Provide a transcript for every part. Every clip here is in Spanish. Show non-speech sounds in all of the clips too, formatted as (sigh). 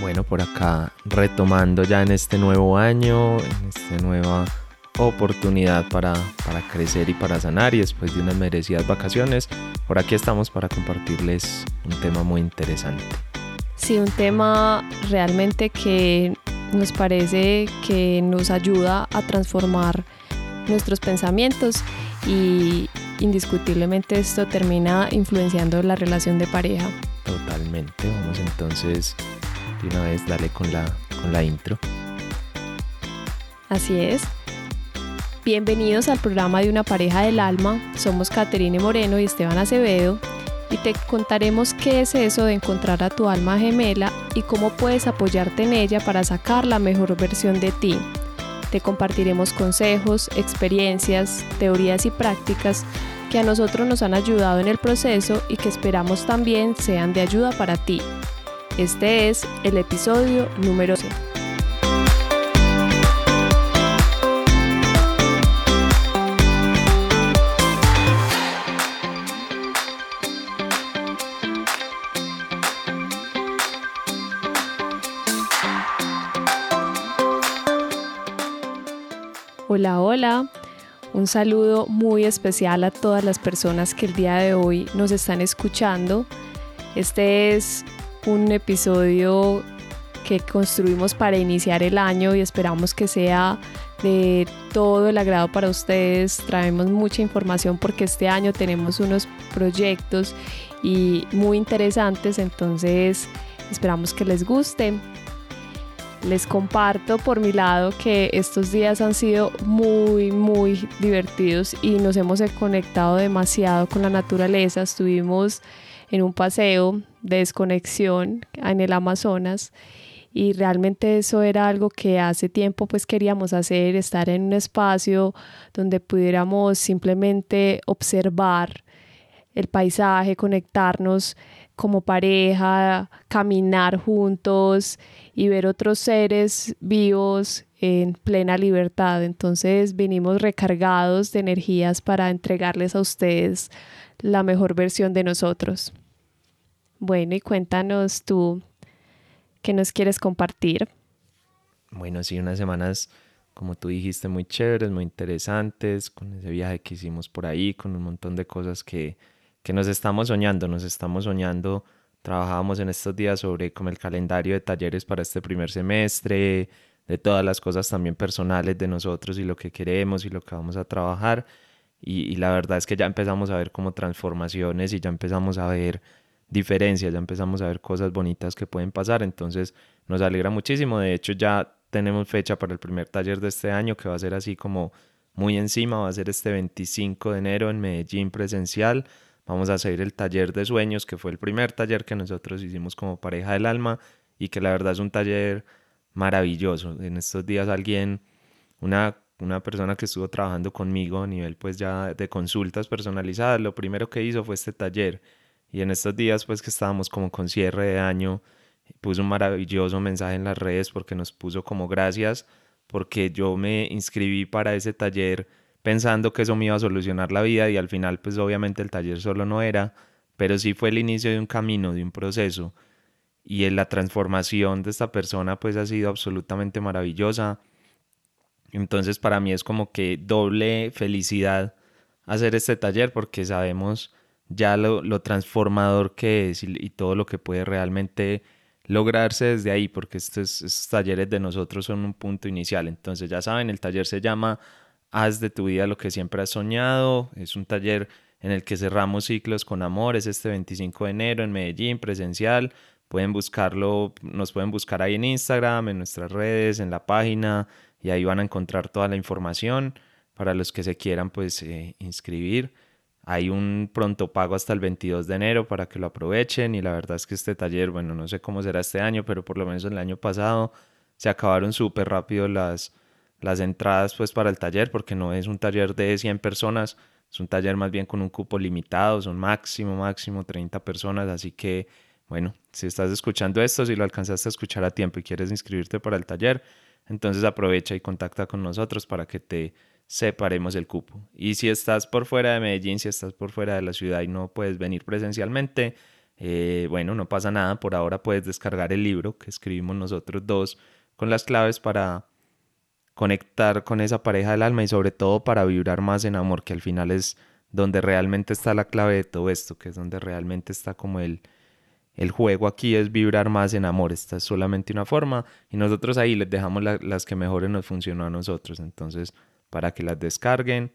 Bueno, por acá retomando ya en este nuevo año, en esta nueva oportunidad para, para crecer y para sanar y después de unas merecidas vacaciones, por aquí estamos para compartirles un tema muy interesante. Sí, un tema realmente que nos parece que nos ayuda a transformar nuestros pensamientos y indiscutiblemente esto termina influenciando la relación de pareja. Totalmente, vamos entonces de una vez darle con la, con la intro. Así es. Bienvenidos al programa de Una pareja del alma. Somos Caterine Moreno y Esteban Acevedo y te contaremos qué es eso de encontrar a tu alma gemela y cómo puedes apoyarte en ella para sacar la mejor versión de ti. Te compartiremos consejos, experiencias, teorías y prácticas que a nosotros nos han ayudado en el proceso y que esperamos también sean de ayuda para ti. Este es el episodio número 6. Hola, hola. Un saludo muy especial a todas las personas que el día de hoy nos están escuchando. Este es un episodio que construimos para iniciar el año y esperamos que sea de todo el agrado para ustedes. Traemos mucha información porque este año tenemos unos proyectos y muy interesantes, entonces esperamos que les guste. Les comparto por mi lado que estos días han sido muy, muy divertidos y nos hemos conectado demasiado con la naturaleza. Estuvimos en un paseo de desconexión en el Amazonas y realmente eso era algo que hace tiempo pues queríamos hacer, estar en un espacio donde pudiéramos simplemente observar el paisaje, conectarnos como pareja, caminar juntos y ver otros seres vivos en plena libertad. Entonces vinimos recargados de energías para entregarles a ustedes la mejor versión de nosotros. Bueno, y cuéntanos tú qué nos quieres compartir. Bueno, sí, unas semanas, como tú dijiste, muy chéveres, muy interesantes, con ese viaje que hicimos por ahí, con un montón de cosas que, que nos estamos soñando, nos estamos soñando. Trabajábamos en estos días sobre como el calendario de talleres para este primer semestre, de todas las cosas también personales de nosotros y lo que queremos y lo que vamos a trabajar. Y, y la verdad es que ya empezamos a ver como transformaciones y ya empezamos a ver diferencias, ya empezamos a ver cosas bonitas que pueden pasar, entonces nos alegra muchísimo, de hecho ya tenemos fecha para el primer taller de este año que va a ser así como muy encima, va a ser este 25 de enero en Medellín presencial, vamos a hacer el taller de sueños, que fue el primer taller que nosotros hicimos como pareja del alma y que la verdad es un taller maravilloso, en estos días alguien, una una persona que estuvo trabajando conmigo a nivel pues ya de consultas personalizadas, lo primero que hizo fue este taller y en estos días, pues que estábamos como con cierre de año, puso un maravilloso mensaje en las redes porque nos puso como gracias porque yo me inscribí para ese taller pensando que eso me iba a solucionar la vida y al final pues obviamente el taller solo no era, pero sí fue el inicio de un camino, de un proceso y en la transformación de esta persona pues ha sido absolutamente maravillosa. Entonces para mí es como que doble felicidad hacer este taller porque sabemos ya lo, transformador que es y, todo lo que puede realmente lograrse desde ahí, porque estos, estos, talleres de nosotros son un punto inicial. Entonces ya saben, el taller se llama Haz de tu vida lo que siempre has soñado. Es un taller en el que cerramos ciclos con amor. Es este 25 de enero en Medellín, presencial. Pueden buscarlo, nos pueden buscar ahí en Instagram, en nuestras redes, en la página, y ahí van a encontrar toda la información para los que se quieran pues eh, inscribir. Hay un pronto pago hasta el 22 de enero para que lo aprovechen y la verdad es que este taller, bueno, no sé cómo será este año, pero por lo menos el año pasado se acabaron súper rápido las, las entradas pues para el taller porque no es un taller de 100 personas, es un taller más bien con un cupo limitado, son máximo, máximo 30 personas, así que bueno, si estás escuchando esto, si lo alcanzaste a escuchar a tiempo y quieres inscribirte para el taller, entonces aprovecha y contacta con nosotros para que te separemos el cupo. Y si estás por fuera de Medellín, si estás por fuera de la ciudad y no puedes venir presencialmente, eh, bueno, no pasa nada, por ahora puedes descargar el libro que escribimos nosotros dos con las claves para conectar con esa pareja del alma y sobre todo para vibrar más en amor, que al final es donde realmente está la clave de todo esto, que es donde realmente está como el, el juego aquí es vibrar más en amor, esta es solamente una forma y nosotros ahí les dejamos las que mejores nos funcionó a nosotros, entonces para que las descarguen.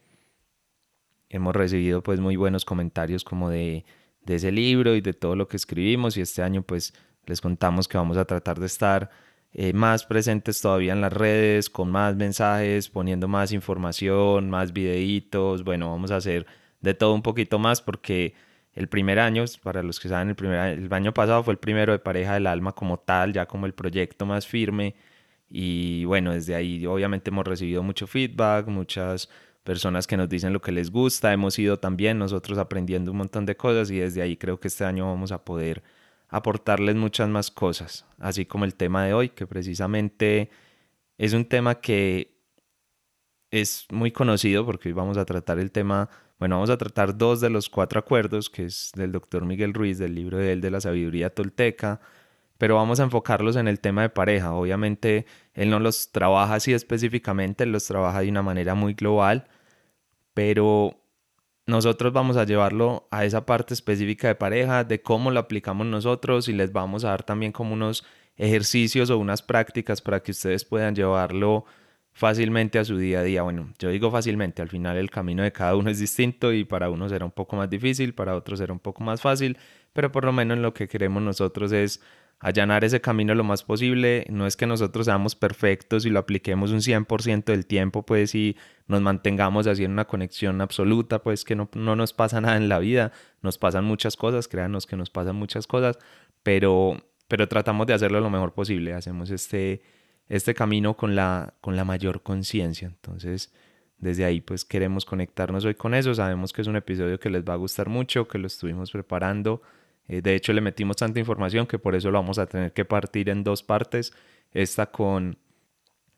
Hemos recibido pues muy buenos comentarios como de, de ese libro y de todo lo que escribimos y este año pues les contamos que vamos a tratar de estar eh, más presentes todavía en las redes, con más mensajes, poniendo más información, más videitos, bueno, vamos a hacer de todo un poquito más porque el primer año, para los que saben, el, primer, el año pasado fue el primero de Pareja del Alma como tal, ya como el proyecto más firme. Y bueno, desde ahí obviamente hemos recibido mucho feedback, muchas personas que nos dicen lo que les gusta, hemos ido también nosotros aprendiendo un montón de cosas y desde ahí creo que este año vamos a poder aportarles muchas más cosas, así como el tema de hoy, que precisamente es un tema que es muy conocido porque hoy vamos a tratar el tema bueno, vamos a tratar dos de los cuatro acuerdos, que es del doctor Miguel Ruiz, del libro de él de la sabiduría tolteca, pero vamos a enfocarlos en el tema de pareja. Obviamente, él no los trabaja así específicamente, él los trabaja de una manera muy global, pero nosotros vamos a llevarlo a esa parte específica de pareja, de cómo lo aplicamos nosotros y les vamos a dar también como unos ejercicios o unas prácticas para que ustedes puedan llevarlo fácilmente a su día a día. Bueno, yo digo fácilmente, al final el camino de cada uno es distinto y para uno será un poco más difícil, para otros será un poco más fácil, pero por lo menos lo que queremos nosotros es allanar ese camino lo más posible. No es que nosotros seamos perfectos y lo apliquemos un 100% del tiempo, pues y nos mantengamos así en una conexión absoluta, pues que no, no nos pasa nada en la vida, nos pasan muchas cosas, créanos que nos pasan muchas cosas, pero, pero tratamos de hacerlo lo mejor posible. Hacemos este este camino con la, con la mayor conciencia. Entonces, desde ahí pues queremos conectarnos hoy con eso. Sabemos que es un episodio que les va a gustar mucho, que lo estuvimos preparando. Eh, de hecho, le metimos tanta información que por eso lo vamos a tener que partir en dos partes. Esta con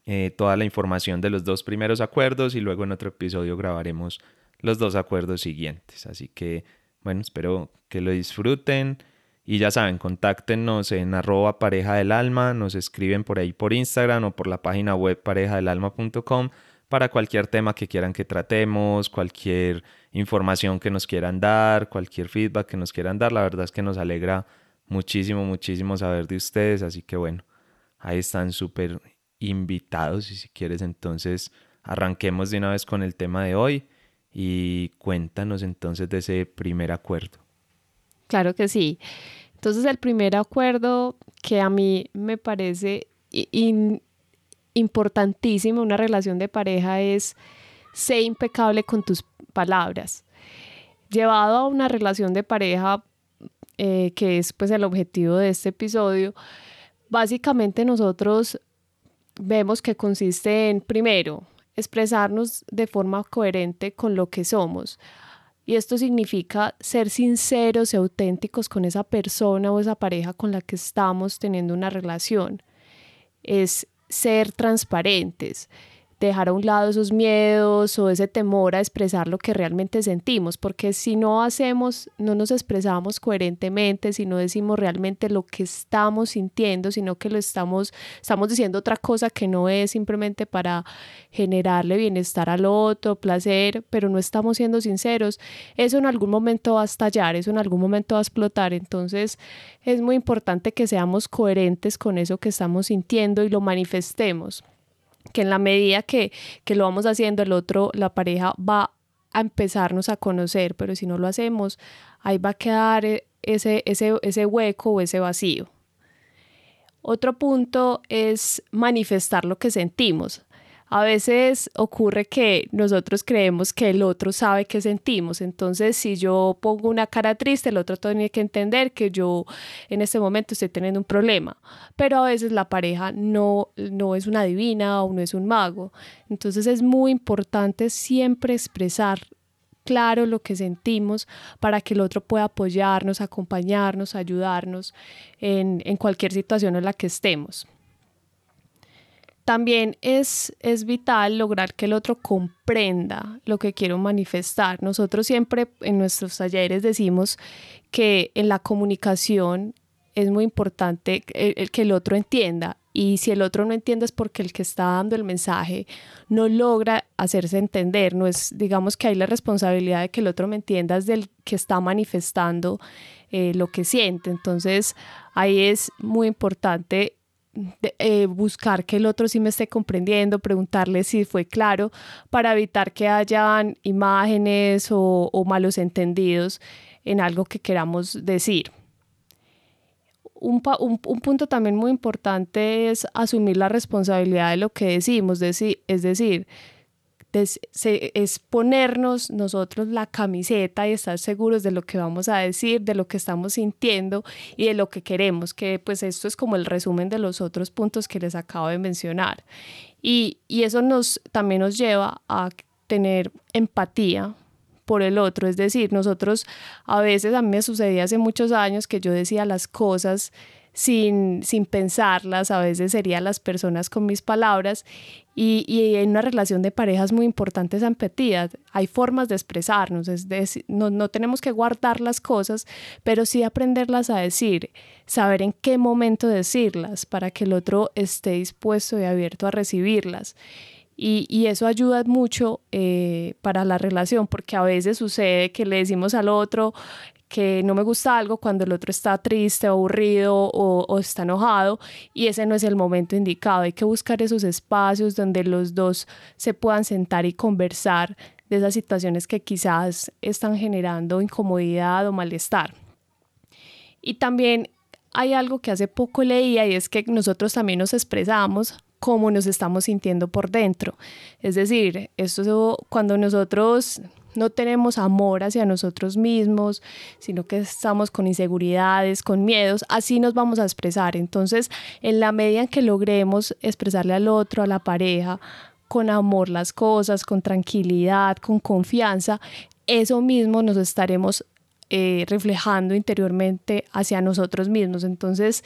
eh, toda la información de los dos primeros acuerdos y luego en otro episodio grabaremos los dos acuerdos siguientes. Así que, bueno, espero que lo disfruten. Y ya saben, contáctenos en arroba pareja del alma, nos escriben por ahí por Instagram o por la página web parejadelalma.com para cualquier tema que quieran que tratemos, cualquier información que nos quieran dar, cualquier feedback que nos quieran dar. La verdad es que nos alegra muchísimo, muchísimo saber de ustedes. Así que bueno, ahí están súper invitados y si quieres entonces arranquemos de una vez con el tema de hoy y cuéntanos entonces de ese primer acuerdo. Claro que sí. Entonces el primer acuerdo que a mí me parece importantísimo en una relación de pareja es ser impecable con tus palabras. Llevado a una relación de pareja, eh, que es pues el objetivo de este episodio, básicamente nosotros vemos que consiste en, primero, expresarnos de forma coherente con lo que somos. Y esto significa ser sinceros y auténticos con esa persona o esa pareja con la que estamos teniendo una relación. Es ser transparentes dejar a un lado esos miedos o ese temor a expresar lo que realmente sentimos, porque si no hacemos, no nos expresamos coherentemente, si no decimos realmente lo que estamos sintiendo, sino que lo estamos, estamos diciendo otra cosa que no es simplemente para generarle bienestar al otro, placer, pero no estamos siendo sinceros, eso en algún momento va a estallar, eso en algún momento va a explotar, entonces es muy importante que seamos coherentes con eso que estamos sintiendo y lo manifestemos que en la medida que, lo vamos haciendo, el otro, la pareja va a empezarnos a conocer, pero si no lo hacemos, ahí va a quedar e, ese, ese, ese hueco o ese vacío. Otro punto es manifestar lo que sentimos. A veces ocurre que nosotros creemos que el otro sabe qué sentimos, entonces si yo pongo una cara triste, el otro tiene que entender que yo en este momento estoy teniendo un problema, pero a veces la pareja no, no es una divina o no es un mago, entonces es muy importante siempre expresar claro lo que sentimos para que el otro pueda apoyarnos, acompañarnos, ayudarnos en, en cualquier situación en la que estemos. También es, es vital lograr que el otro comprenda lo que quiero manifestar. Nosotros siempre en nuestros talleres decimos que en la comunicación es muy importante el, que el otro entienda. Y si el otro no entiende es porque el que está dando el mensaje no logra hacerse entender, no es, digamos que hay la responsabilidad de que el otro me entienda es del que está manifestando eh, lo que siente, entonces ahí es muy importante eh, buscar que el otro sí me esté comprendiendo, preguntarle si fue claro para evitar que hayan imágenes o malos entendidos en algo que queramos decir. Un, punto también muy importante es asumir la responsabilidad de lo que decimos, es decir, es ponernos nosotros la camiseta y estar seguros de lo que vamos a decir, de lo que estamos sintiendo y de lo que queremos, que pues esto es como el resumen de los otros puntos que les acabo de mencionar. Y, y eso nos, también nos lleva a tener empatía por el otro. Es decir, nosotros a veces, a mí me sucedía hace muchos años que yo decía las cosas sin, sin pensarlas, a veces serían las personas con mis palabras y, y, en una relación de pareja es muy importante esa empatía. Hay formas de expresarnos, es decir, no, no tenemos que guardar las cosas, pero sí aprenderlas a decir, saber en qué momento decirlas para que el otro esté dispuesto y abierto a recibirlas. Y, eso ayuda mucho eh, para la relación, porque a veces sucede que le decimos al otro que no me gusta algo cuando el otro está triste, aburrido o, o, está enojado y ese no es el momento indicado. Hay que buscar esos espacios donde los dos se puedan sentar y conversar de esas situaciones que quizás están generando incomodidad o malestar. Y también hay algo que hace poco leía y es que nosotros también nos expresamos cómo nos estamos sintiendo por dentro. Es decir, esto cuando nosotros no tenemos amor hacia nosotros mismos, sino que estamos con inseguridades, con miedos, así nos vamos a expresar. Entonces, en la medida en que logremos expresarle al otro, a la pareja, con amor las cosas, con tranquilidad, con confianza, eso mismo nos estaremos eh, reflejando interiormente hacia nosotros mismos. Entonces,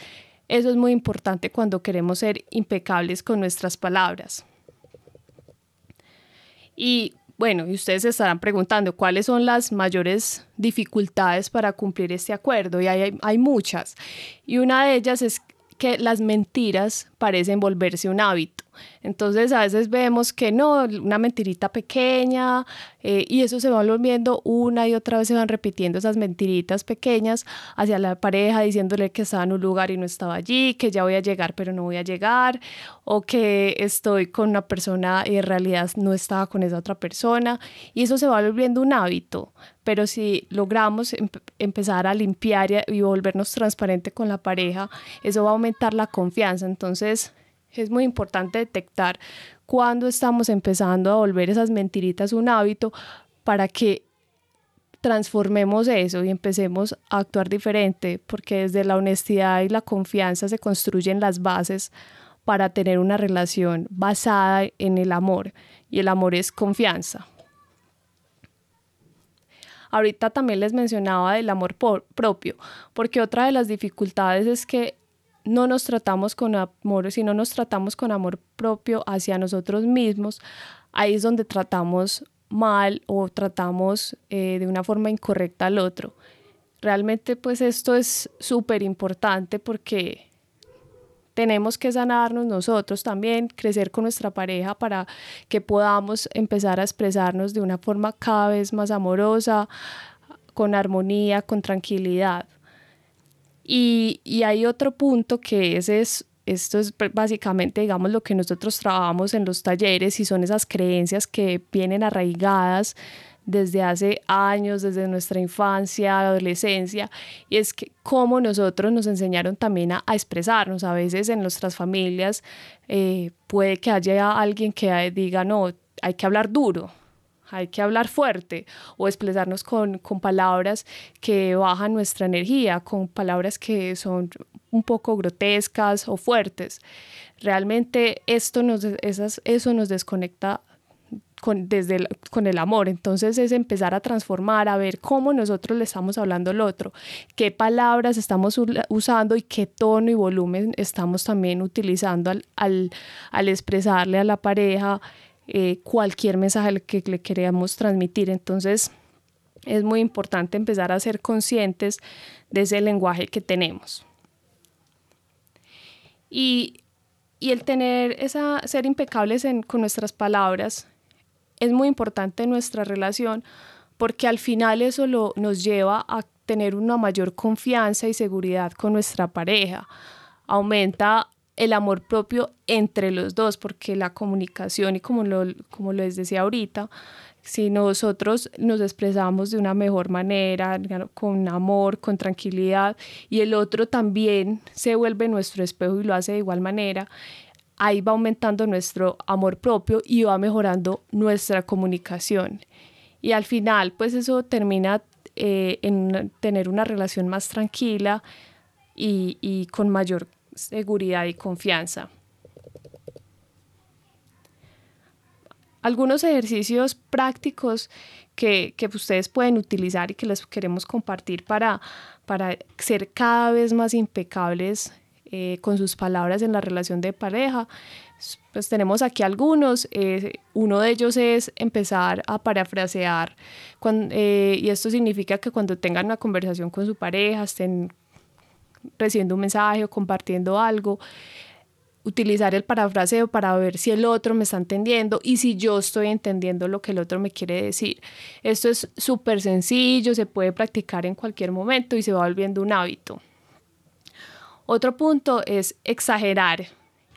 eso es muy importante cuando queremos ser impecables con nuestras palabras. Y bueno, y ustedes se estarán preguntando cuáles son las mayores dificultades para cumplir este acuerdo. Y hay, hay muchas. Y una de ellas es que las mentiras parecen volverse un hábito. Entonces a veces vemos que no, una mentirita pequeña eh, y eso se va volviendo una y otra vez se van repitiendo esas mentiritas pequeñas hacia la pareja diciéndole que estaba en un lugar y no estaba allí, que ya voy a llegar pero no voy a llegar o que estoy con una persona y en realidad no estaba con esa otra persona y eso se va volviendo un hábito. Pero si logramos empezar a limpiar y volvernos transparente con la pareja, eso va a aumentar la confianza. Entonces, es muy importante detectar cuando estamos empezando a volver esas mentiritas un hábito para que transformemos eso y empecemos a actuar diferente, porque desde la honestidad y la confianza se construyen las bases para tener una relación basada en el amor y el amor es confianza. Ahorita también les mencionaba del amor propio, porque otra de las dificultades es que no nos tratamos con amor, si no nos tratamos con amor propio hacia nosotros mismos, ahí es donde tratamos mal o tratamos eh, de una forma incorrecta al otro. Realmente pues esto es súper importante porque tenemos que sanarnos nosotros también, crecer con nuestra pareja para que podamos empezar a expresarnos de una forma cada vez más amorosa, con armonía, con tranquilidad. Y, hay otro punto que es, es, esto es básicamente, digamos, lo que nosotros trabajamos en los talleres y son esas creencias que vienen arraigadas desde hace años, desde nuestra infancia, adolescencia, y es que cómo nosotros nos enseñaron también a, expresarnos. A veces en nuestras familias eh, puede que haya alguien que diga, no, hay que hablar duro, hay que hablar fuerte o expresarnos con, palabras que bajan nuestra energía, con palabras que son un poco grotescas o fuertes. Realmente esto nos, eso nos desconecta con, desde el, con el amor. Entonces es empezar a transformar, a ver cómo nosotros le estamos hablando al otro, qué palabras estamos usando y qué tono y volumen estamos también utilizando al, al, al expresarle a la pareja eh, cualquier mensaje que le queramos transmitir. Entonces es muy importante empezar a ser conscientes de ese lenguaje que tenemos. Y, y el tener esa, ser impecables con nuestras palabras es muy importante nuestra relación porque al final eso lo, nos lleva a tener una mayor confianza y seguridad con nuestra pareja. Aumenta el amor propio entre los dos, porque la comunicación, y como, lo, como les decía ahorita, si nosotros nos expresamos de una mejor manera, con amor, con tranquilidad, y el otro también se vuelve nuestro espejo y lo hace de igual manera, ahí va aumentando nuestro amor propio y va mejorando nuestra comunicación. Y al final, pues eso termina eh, en tener una relación más tranquila y, y con mayor seguridad y confianza. Algunos ejercicios prácticos que, ustedes pueden utilizar y que les queremos compartir para, para ser cada vez más impecables eh, con sus palabras en la relación de pareja. Pues tenemos aquí algunos. Eh, uno de ellos es empezar a parafrasear. Eh, y esto significa que cuando tengan una conversación con su pareja, estén recibiendo un mensaje o compartiendo algo, utilizar el parafraseo para ver si el otro me está entendiendo y si yo estoy entendiendo lo que el otro me quiere decir. Esto es súper sencillo, se puede practicar en cualquier momento y se va volviendo un hábito. Otro punto es exagerar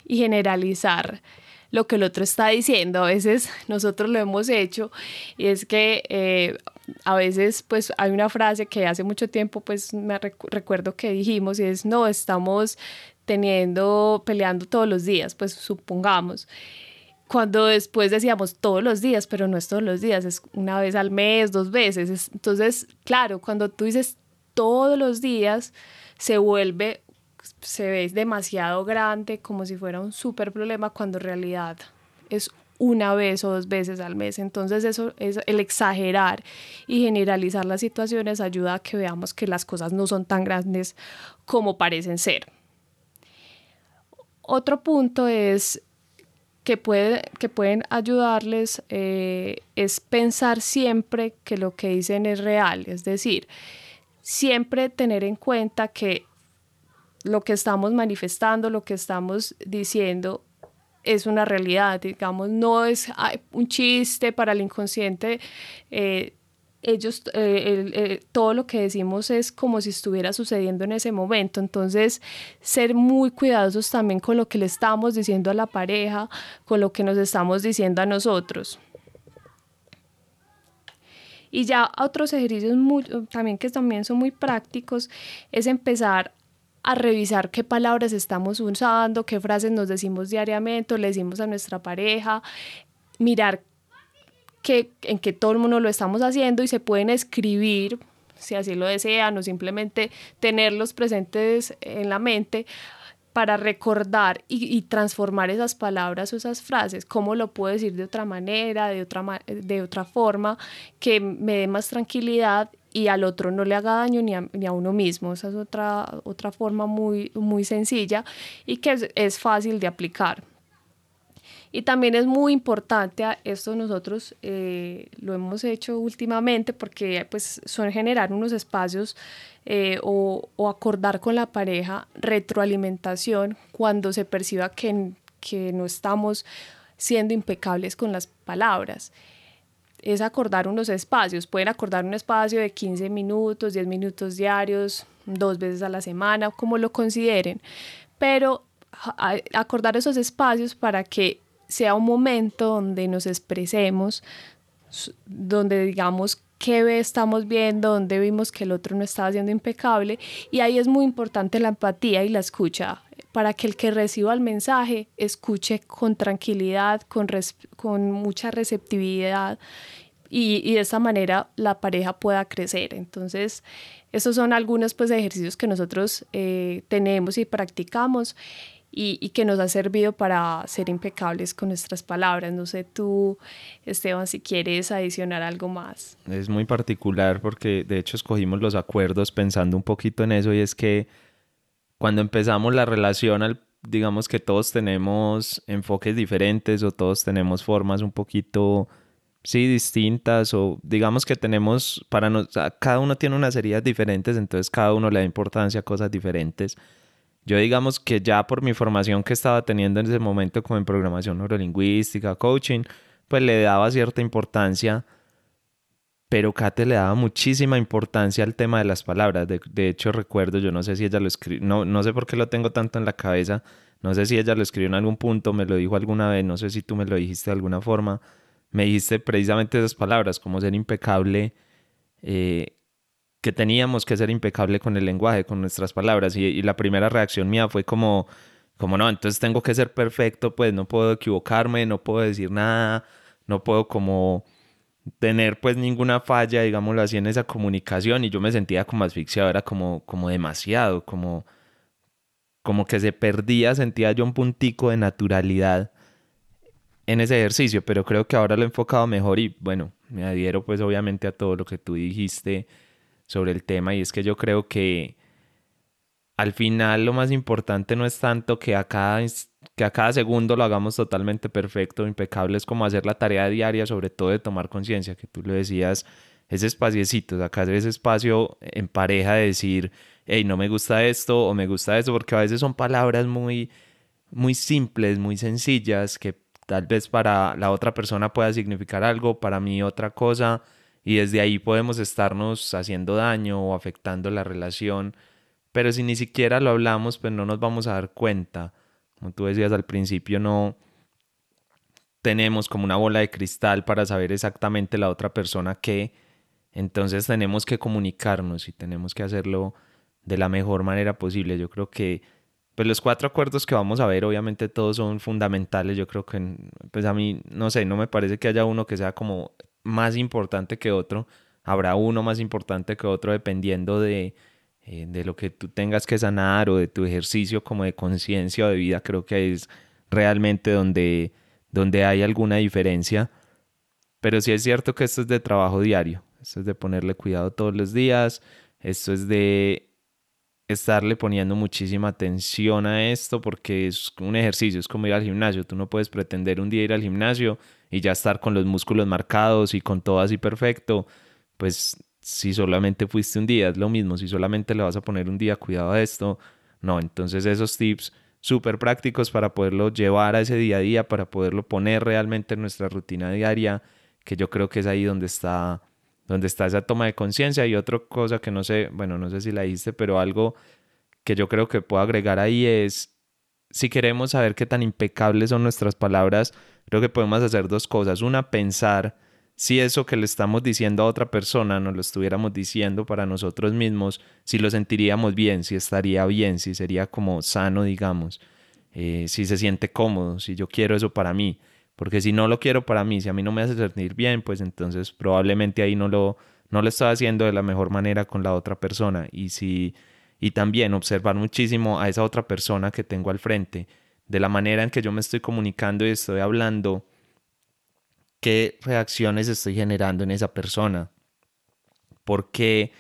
y generalizar lo que el otro está diciendo. A veces nosotros lo hemos hecho y es que eh, a veces pues hay una frase que hace mucho tiempo pues me recuerdo que dijimos y es no, estamos teniendo, peleando todos los días, pues supongamos. Cuando después decíamos todos los días, pero no es todos los días, es una vez al mes, dos veces. Entonces, claro, cuando tú dices todos los días, se vuelve, se ve demasiado grande, como si fuera un súper problema, cuando en realidad es una vez o dos veces al mes. Entonces eso es el exagerar y generalizar las situaciones ayuda a que veamos que las cosas no son tan grandes como parecen ser. Otro punto es que, puede, que pueden ayudarles eh, es pensar siempre que lo que dicen es real, es decir, siempre tener en cuenta que lo que estamos manifestando, lo que estamos diciendo es una realidad, digamos, no es un chiste para el inconsciente. Eh, ellos, eh, todo lo que decimos es como si estuviera sucediendo en ese momento. Entonces, ser muy cuidadosos también con lo que le estamos diciendo a la pareja, con lo que nos estamos diciendo a nosotros. Y ya otros ejercicios también que también son muy prácticos es empezar a revisar qué palabras estamos usando, qué frases nos decimos diariamente, le decimos a nuestra pareja, mirar que, en que todo el mundo lo estamos haciendo y se pueden escribir, si así lo desean, o simplemente tenerlos presentes en la mente para recordar y, transformar esas palabras o esas frases, cómo lo puedo decir de otra manera, de otra, de otra forma, que me dé más tranquilidad y al otro no le haga daño ni a, ni a, uno mismo. Esa es otra, otra forma muy, muy sencilla y que es, fácil de aplicar. Y también es muy importante, esto nosotros eh, lo hemos hecho últimamente porque pues son generar unos espacios eh, o, o, acordar con la pareja retroalimentación cuando se perciba que, que no estamos siendo impecables con las palabras es acordar unos espacios. Pueden acordar un espacio de 15 minutos, 10 minutos diarios, dos veces a la semana, como lo consideren. Pero acordar esos espacios para que sea un momento donde nos expresemos, donde digamos qué estamos viendo, donde vimos que el otro no estaba siendo impecable. Y ahí es muy importante la empatía y la escucha para que el que reciba el mensaje escuche con tranquilidad, con, con mucha receptividad y, de esta manera la pareja pueda crecer. Entonces, estos son algunos pues, ejercicios que nosotros eh, tenemos y practicamos y, que nos ha servido para ser impecables con nuestras palabras. No sé tú, Esteban, si quieres adicionar algo más. Es muy particular porque de hecho escogimos los acuerdos pensando un poquito en eso y es que cuando empezamos la relación, digamos que todos tenemos enfoques diferentes o todos tenemos formas un poquito, sí, distintas o digamos que tenemos, para nos, cada uno tiene unas heridas diferentes, entonces cada uno le da importancia a cosas diferentes. Yo digamos que ya por mi formación que estaba teniendo en ese momento como en programación neurolingüística, coaching, pues le daba cierta importancia, pero Kate le daba muchísima importancia al tema de las palabras. De, hecho recuerdo, yo no sé si ella lo escribió, no, no sé por qué lo tengo tanto en la cabeza, no sé si ella lo escribió en algún punto, me lo dijo alguna vez, no sé si tú me lo dijiste de alguna forma, me dijiste precisamente esas palabras, como ser impecable. Eh, que teníamos que ser impecable con el lenguaje, con nuestras palabras. Y, la primera reacción mía fue como, como no, entonces tengo que ser perfecto, pues no puedo equivocarme, no puedo decir nada, no puedo como tener pues ninguna falla, digámoslo así, en esa comunicación. Y yo me sentía como asfixiado, era como, como demasiado, como, como que se perdía, sentía yo un puntico de naturalidad en ese ejercicio, pero creo que ahora lo he enfocado mejor y bueno, me adhiero pues obviamente a todo lo que tú dijiste sobre el tema y es que yo creo que al final lo más importante no es tanto que a cada, que a cada segundo lo hagamos totalmente perfecto, impecable, es como hacer la tarea diaria, sobre todo de tomar conciencia, que tú lo decías, ese espaciecito, sacar ese espacio en pareja de decir, hey, no me gusta esto o me gusta esto, porque a veces son palabras muy, muy simples, muy sencillas, que tal vez para la otra persona pueda significar algo, para mí otra cosa, y desde ahí podemos estarnos haciendo daño o afectando la relación, pero si ni siquiera lo hablamos, pues no nos vamos a dar cuenta. Como tú decías al principio, no tenemos como una bola de cristal para saber exactamente la otra persona qué, entonces tenemos que comunicarnos y tenemos que hacerlo de la mejor manera posible. Yo creo que pues los cuatro acuerdos que vamos a ver, obviamente todos son fundamentales. Yo creo que, pues a mí, no sé, no me parece que haya uno que sea como más importante que otro. Habrá uno más importante que otro dependiendo de, eh, de lo que tú tengas que sanar o de tu ejercicio como de conciencia o de vida. Creo que es realmente donde, donde hay alguna diferencia. Pero sí es cierto que esto es de trabajo diario. Esto es de ponerle cuidado todos los días. Esto es de estarle poniendo muchísima atención a esto porque es un ejercicio, es como ir al gimnasio. Tú no puedes pretender un día ir al gimnasio y ya estar con los músculos marcados y con todo así perfecto, pues si solamente fuiste un día es lo mismo, si solamente le vas a poner un día cuidado a esto, no, entonces esos tips súper prácticos para poderlo llevar a ese día a día, para poderlo poner realmente en nuestra rutina diaria, que yo creo que es ahí donde está donde está esa toma de conciencia y otra cosa que no sé, bueno, no sé si la dijiste, pero algo que yo creo que puedo agregar ahí es si queremos saber qué tan impecables son nuestras palabras, creo que podemos hacer dos cosas. Una, pensar si eso que le estamos diciendo a otra persona nos lo estuviéramos diciendo para nosotros mismos, si lo sentiríamos bien, si estaría bien, si sería como sano, digamos, eh, si se siente cómodo, si yo quiero eso para mí. Porque si no lo quiero para mí, si a mí no me hace sentir bien, pues entonces probablemente ahí no lo, no lo estoy haciendo de la mejor manera con la otra persona. Y si, y también observar muchísimo a esa otra persona que tengo al frente de la manera en que yo me estoy comunicando y estoy hablando, qué reacciones estoy generando en esa persona, por qué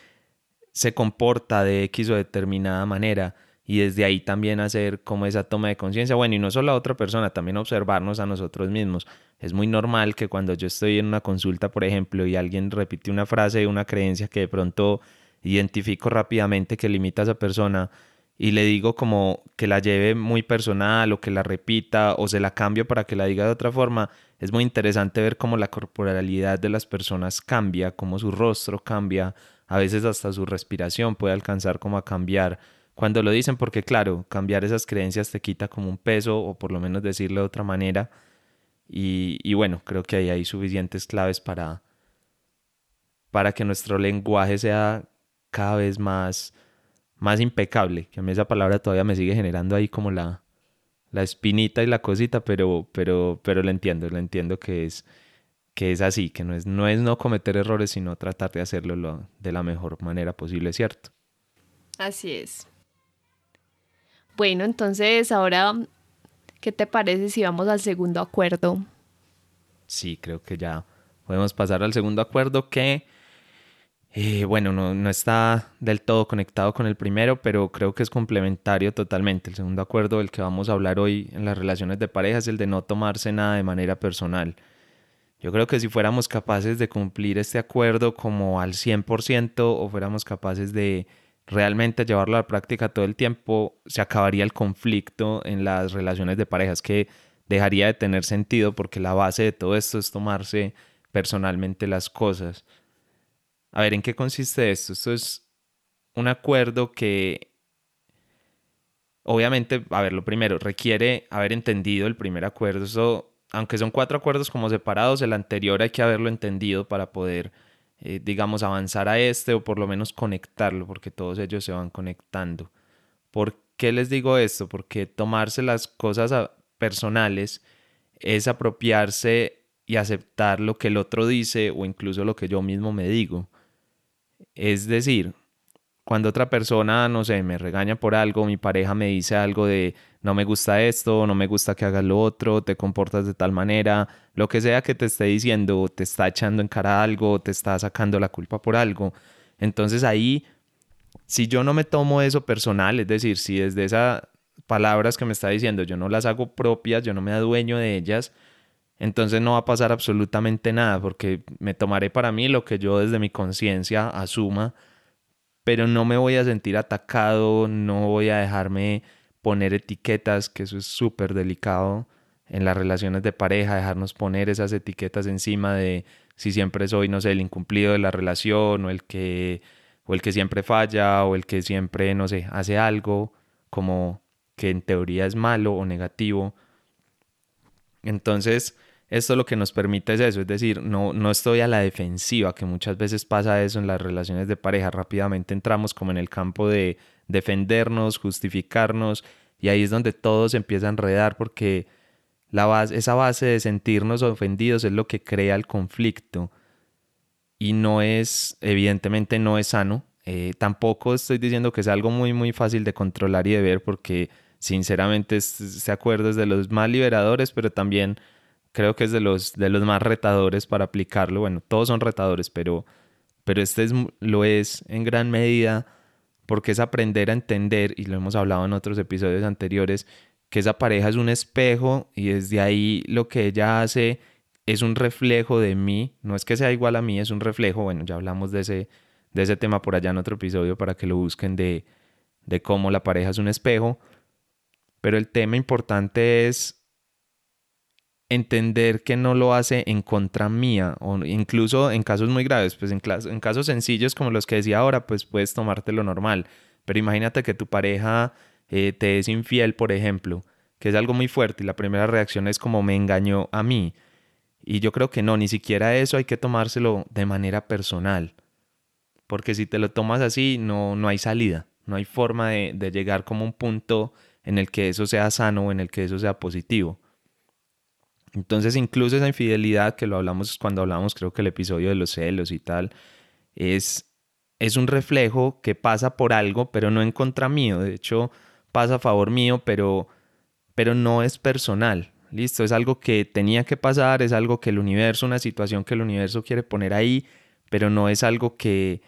se comporta de X o determinada manera y desde ahí también hacer como esa toma de conciencia. Bueno, y no solo a otra persona, también observarnos a nosotros mismos. Es muy normal que cuando yo estoy en una consulta, por ejemplo, y alguien repite una frase, una creencia que de pronto identifico rápidamente que limita a esa persona, y le digo como que la lleve muy personal o que la repita o se la cambio para que la diga de otra forma, es muy interesante ver cómo la corporalidad de las personas cambia, cómo su rostro cambia, a veces hasta su respiración puede alcanzar como a cambiar cuando lo dicen, porque claro, cambiar esas creencias te quita como un peso o por lo menos decirlo de otra manera. Y, y bueno, creo que ahí hay suficientes claves para, para que nuestro lenguaje sea cada vez más más impecable, que a mí esa palabra todavía me sigue generando ahí como la, la espinita y la cosita, pero, pero, pero lo entiendo, lo entiendo que es, que es así, que no es, no es no cometer errores, sino tratar de hacerlo de la mejor manera posible, ¿cierto? Así es. Bueno, entonces ahora, ¿qué te parece si vamos al segundo acuerdo? Sí, creo que ya podemos pasar al segundo acuerdo que, eh, bueno, no, está del todo conectado con el primero, pero creo que es complementario totalmente. El segundo acuerdo del que vamos a hablar hoy en las relaciones de pareja es el de no tomarse nada de manera personal. Yo creo que si fuéramos capaces de cumplir este acuerdo como al 100% o fuéramos capaces de realmente llevarlo a la práctica todo el tiempo, se acabaría el conflicto en las relaciones de parejas que dejaría de tener sentido porque la base de todo esto es tomarse personalmente las cosas. A ver, ¿en qué consiste esto? Esto es un acuerdo que obviamente, a ver, lo primero, requiere haber entendido el primer acuerdo. Eso, aunque son cuatro acuerdos como separados, el anterior hay que haberlo entendido para poder eh, digamos, avanzar a este o por lo menos conectarlo, porque todos ellos se van conectando. ¿Por qué les digo esto? Porque tomarse las cosas personales es apropiarse y aceptar lo que el otro dice o incluso lo que yo mismo me digo. Es decir, cuando otra persona, no sé, me regaña por algo, mi pareja me dice algo de no me gusta esto, no me gusta que hagas lo otro, te comportas de tal manera, lo que sea que te esté diciendo, te está echando en cara algo, te está sacando la culpa por algo. Entonces ahí, si yo no me tomo eso personal, es decir, si desde esas palabras que me está diciendo yo no las hago propias, yo no me adueño de ellas, entonces no va a pasar absolutamente nada porque me tomaré para mí lo que yo desde mi conciencia asuma pero no me voy a sentir atacado, no voy a dejarme poner etiquetas, que eso es súper delicado en las relaciones de pareja, dejarnos poner esas etiquetas encima de si siempre soy, no sé, el incumplido de la relación o el que, o el que siempre falla o el que siempre, no sé, hace algo como que en teoría es malo o negativo. Entonces, esto lo que nos permite es eso, es decir, no, no estoy a la defensiva, que muchas veces pasa eso en las relaciones de pareja, rápidamente entramos como en el campo de defendernos, justificarnos, y ahí es donde todo se empieza a enredar porque la base, esa base de sentirnos ofendidos es lo que crea el conflicto y no es, evidentemente no es sano. Eh, tampoco estoy diciendo que es algo muy, muy fácil de controlar y de ver porque sinceramente este acuerdo es de los más liberadores, pero también creo que es de los, de los más retadores para aplicarlo. Bueno, todos son retadores, pero, pero este es, lo es en gran medida porque es aprender a entender, y lo hemos hablado en otros episodios anteriores, que esa pareja es un espejo y desde ahí lo que ella hace es un reflejo de mí, no es que sea igual a mí, es un reflejo, bueno, ya hablamos de ese, de ese tema por allá en otro episodio para que lo busquen de, de cómo la pareja es un espejo, pero el tema importante es entender que no lo hace en contra mía o incluso en casos muy graves, pues en, en casos sencillos como los que decía ahora, pues puedes tomártelo normal, pero imagínate que tu pareja eh, te es infiel, por ejemplo, que es algo muy fuerte y la primera reacción es como me engañó a mí. Y yo creo que no, ni siquiera eso hay que tomárselo de manera personal, porque si te lo tomas así no, no hay salida, no hay forma de, de llegar como un punto en el que eso sea sano o en el que eso sea positivo. Entonces, incluso esa infidelidad que lo hablamos cuando hablamos, creo que el episodio de los celos y tal, es, es un reflejo que pasa por algo, pero no en contra mío. De hecho, pasa a favor mío, pero, pero no es personal. Listo, es algo que tenía que pasar, es algo que el universo, una situación que el universo quiere poner ahí, pero no es algo que,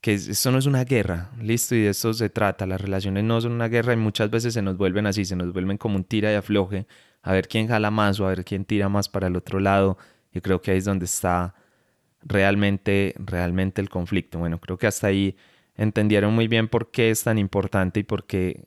que esto no es una guerra, listo, y de esto se trata. Las relaciones no son una guerra y muchas veces se nos vuelven así, se nos vuelven como un tira y afloje a ver quién jala más o a ver quién tira más para el otro lado. Yo creo que ahí es donde está realmente, realmente el conflicto. Bueno, creo que hasta ahí entendieron muy bien por qué es tan importante y por qué,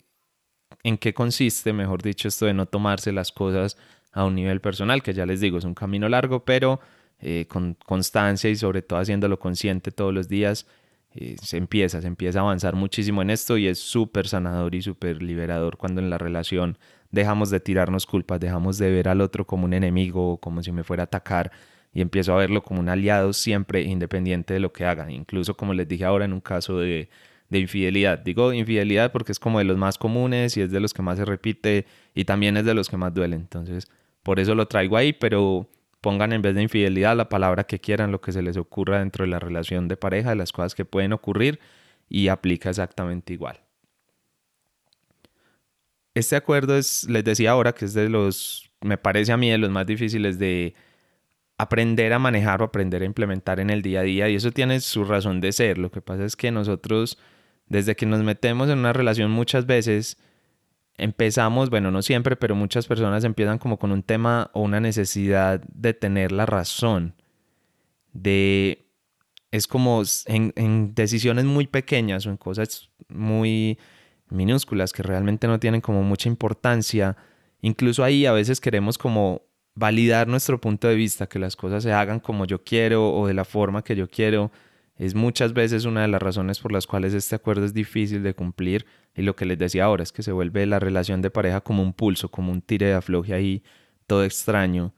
en qué consiste, mejor dicho, esto de no tomarse las cosas a un nivel personal, que ya les digo, es un camino largo, pero eh, con constancia y sobre todo haciéndolo consciente todos los días, eh, se empieza, se empieza a avanzar muchísimo en esto y es súper sanador y súper liberador cuando en la relación dejamos de tirarnos culpas, dejamos de ver al otro como un enemigo como si me fuera a atacar y empiezo a verlo como un aliado siempre independiente de lo que haga, incluso como les dije ahora en un caso de, de infidelidad. Digo infidelidad porque es como de los más comunes y es de los que más se repite y también es de los que más duelen, entonces por eso lo traigo ahí, pero pongan en vez de infidelidad la palabra que quieran, lo que se les ocurra dentro de la relación de pareja, de las cosas que pueden ocurrir y aplica exactamente igual. Este acuerdo es, les decía ahora, que es de los, me parece a mí, de los más difíciles de aprender a manejar o aprender a implementar en el día a día y eso tiene su razón de ser. Lo que pasa es que nosotros, desde que nos metemos en una relación muchas veces, empezamos, bueno, no siempre, pero muchas personas empiezan como con un tema o una necesidad de tener la razón, de... Es como en, en decisiones muy pequeñas o en cosas muy minúsculas que realmente no tienen como mucha importancia. Incluso ahí a veces queremos como validar nuestro punto de vista, que las cosas se hagan como yo quiero o de la forma que yo quiero, es muchas veces una de las razones por las cuales este acuerdo es difícil de cumplir. Y lo que les decía ahora es que se vuelve la relación de pareja como un pulso, como un tire de afloje ahí, todo extraño.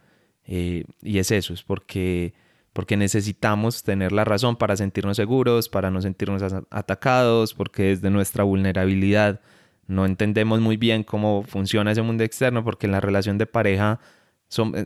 Eh, y es eso, es porque, porque necesitamos tener la razón para sentirnos seguros, para no sentirnos atacados, porque desde nuestra vulnerabilidad no entendemos muy bien cómo funciona ese mundo externo, porque en la relación de pareja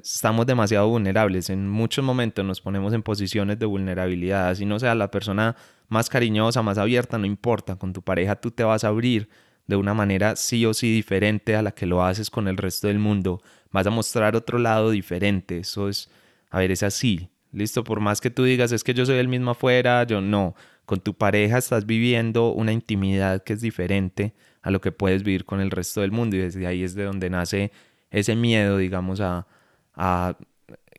estamos demasiado vulnerables. En muchos momentos nos ponemos en posiciones de vulnerabilidad. Así no sea la persona más cariñosa, más abierta, no importa. Con tu pareja tú te vas a abrir de una manera sí o sí diferente a la que lo haces con el resto del mundo. Vas a mostrar otro lado diferente. Eso es, a ver, es así. Listo, por más que tú digas, es que yo soy el mismo afuera, yo no. Con tu pareja estás viviendo una intimidad que es diferente a lo que puedes vivir con el resto del mundo y desde ahí es de donde nace ese miedo, digamos, a,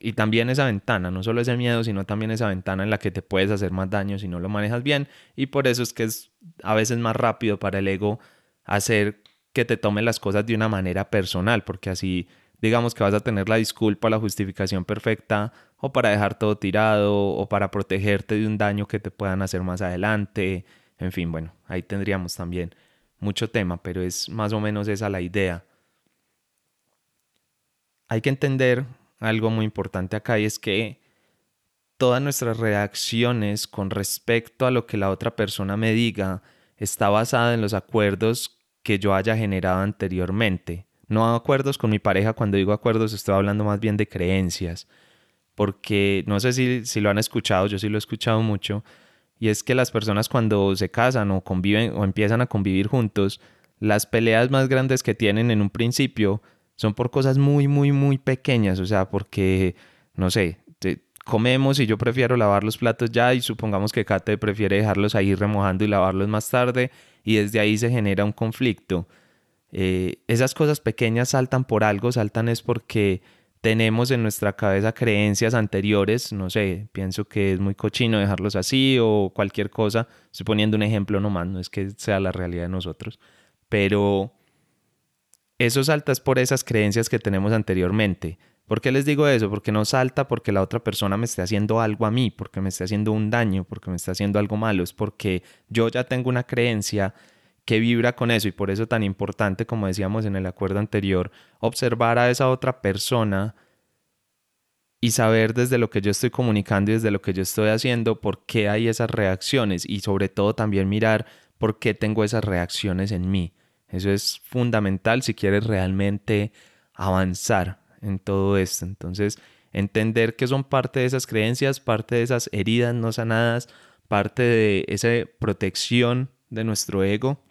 y también esa ventana, no solo ese miedo, sino también esa ventana en la que te puedes hacer más daño si no lo manejas bien. Y por eso es que es a veces más rápido para el ego hacer que te tome las cosas de una manera personal, porque así digamos que vas a tener la disculpa, la justificación perfecta, o para dejar todo tirado, o para protegerte de un daño que te puedan hacer más adelante. En fin, bueno, ahí tendríamos también mucho tema, pero es más o menos esa la idea hay que entender algo muy importante acá y es que todas nuestras reacciones con respecto a lo que la otra persona me diga está basada en los acuerdos que yo haya generado anteriormente. No acuerdos con mi pareja, cuando digo acuerdos estoy hablando más bien de creencias, porque no sé si, si lo han escuchado, yo sí lo he escuchado mucho, y es que las personas cuando se casan o conviven o empiezan a convivir juntos, las peleas más grandes que tienen en un principio son por cosas muy, muy, muy pequeñas, o sea, porque, no sé, comemos y yo prefiero lavar los platos ya y supongamos que Kate prefiere dejarlos ahí remojando y lavarlos más tarde y desde ahí se genera un conflicto. Eh, esas cosas pequeñas saltan por algo, saltan es porque tenemos en nuestra cabeza creencias anteriores, no sé, pienso que es muy cochino dejarlos así o cualquier cosa, estoy poniendo un ejemplo nomás, no es que sea la realidad de nosotros, pero eso salta es por esas creencias que tenemos anteriormente. ¿Por qué les digo eso? Porque no salta porque la otra persona me esté haciendo algo a mí, porque me esté haciendo un daño, porque me esté haciendo algo malo. Es porque yo ya tengo una creencia que vibra con eso y por eso tan importante, como decíamos en el acuerdo anterior, observar a esa otra persona y saber desde lo que yo estoy comunicando y desde lo que yo estoy haciendo por qué hay esas reacciones y sobre todo también mirar por qué tengo esas reacciones en mí. Eso es fundamental si quieres realmente avanzar en todo esto. Entonces, entender que son parte de esas creencias, parte de esas heridas no sanadas, parte de esa protección de nuestro ego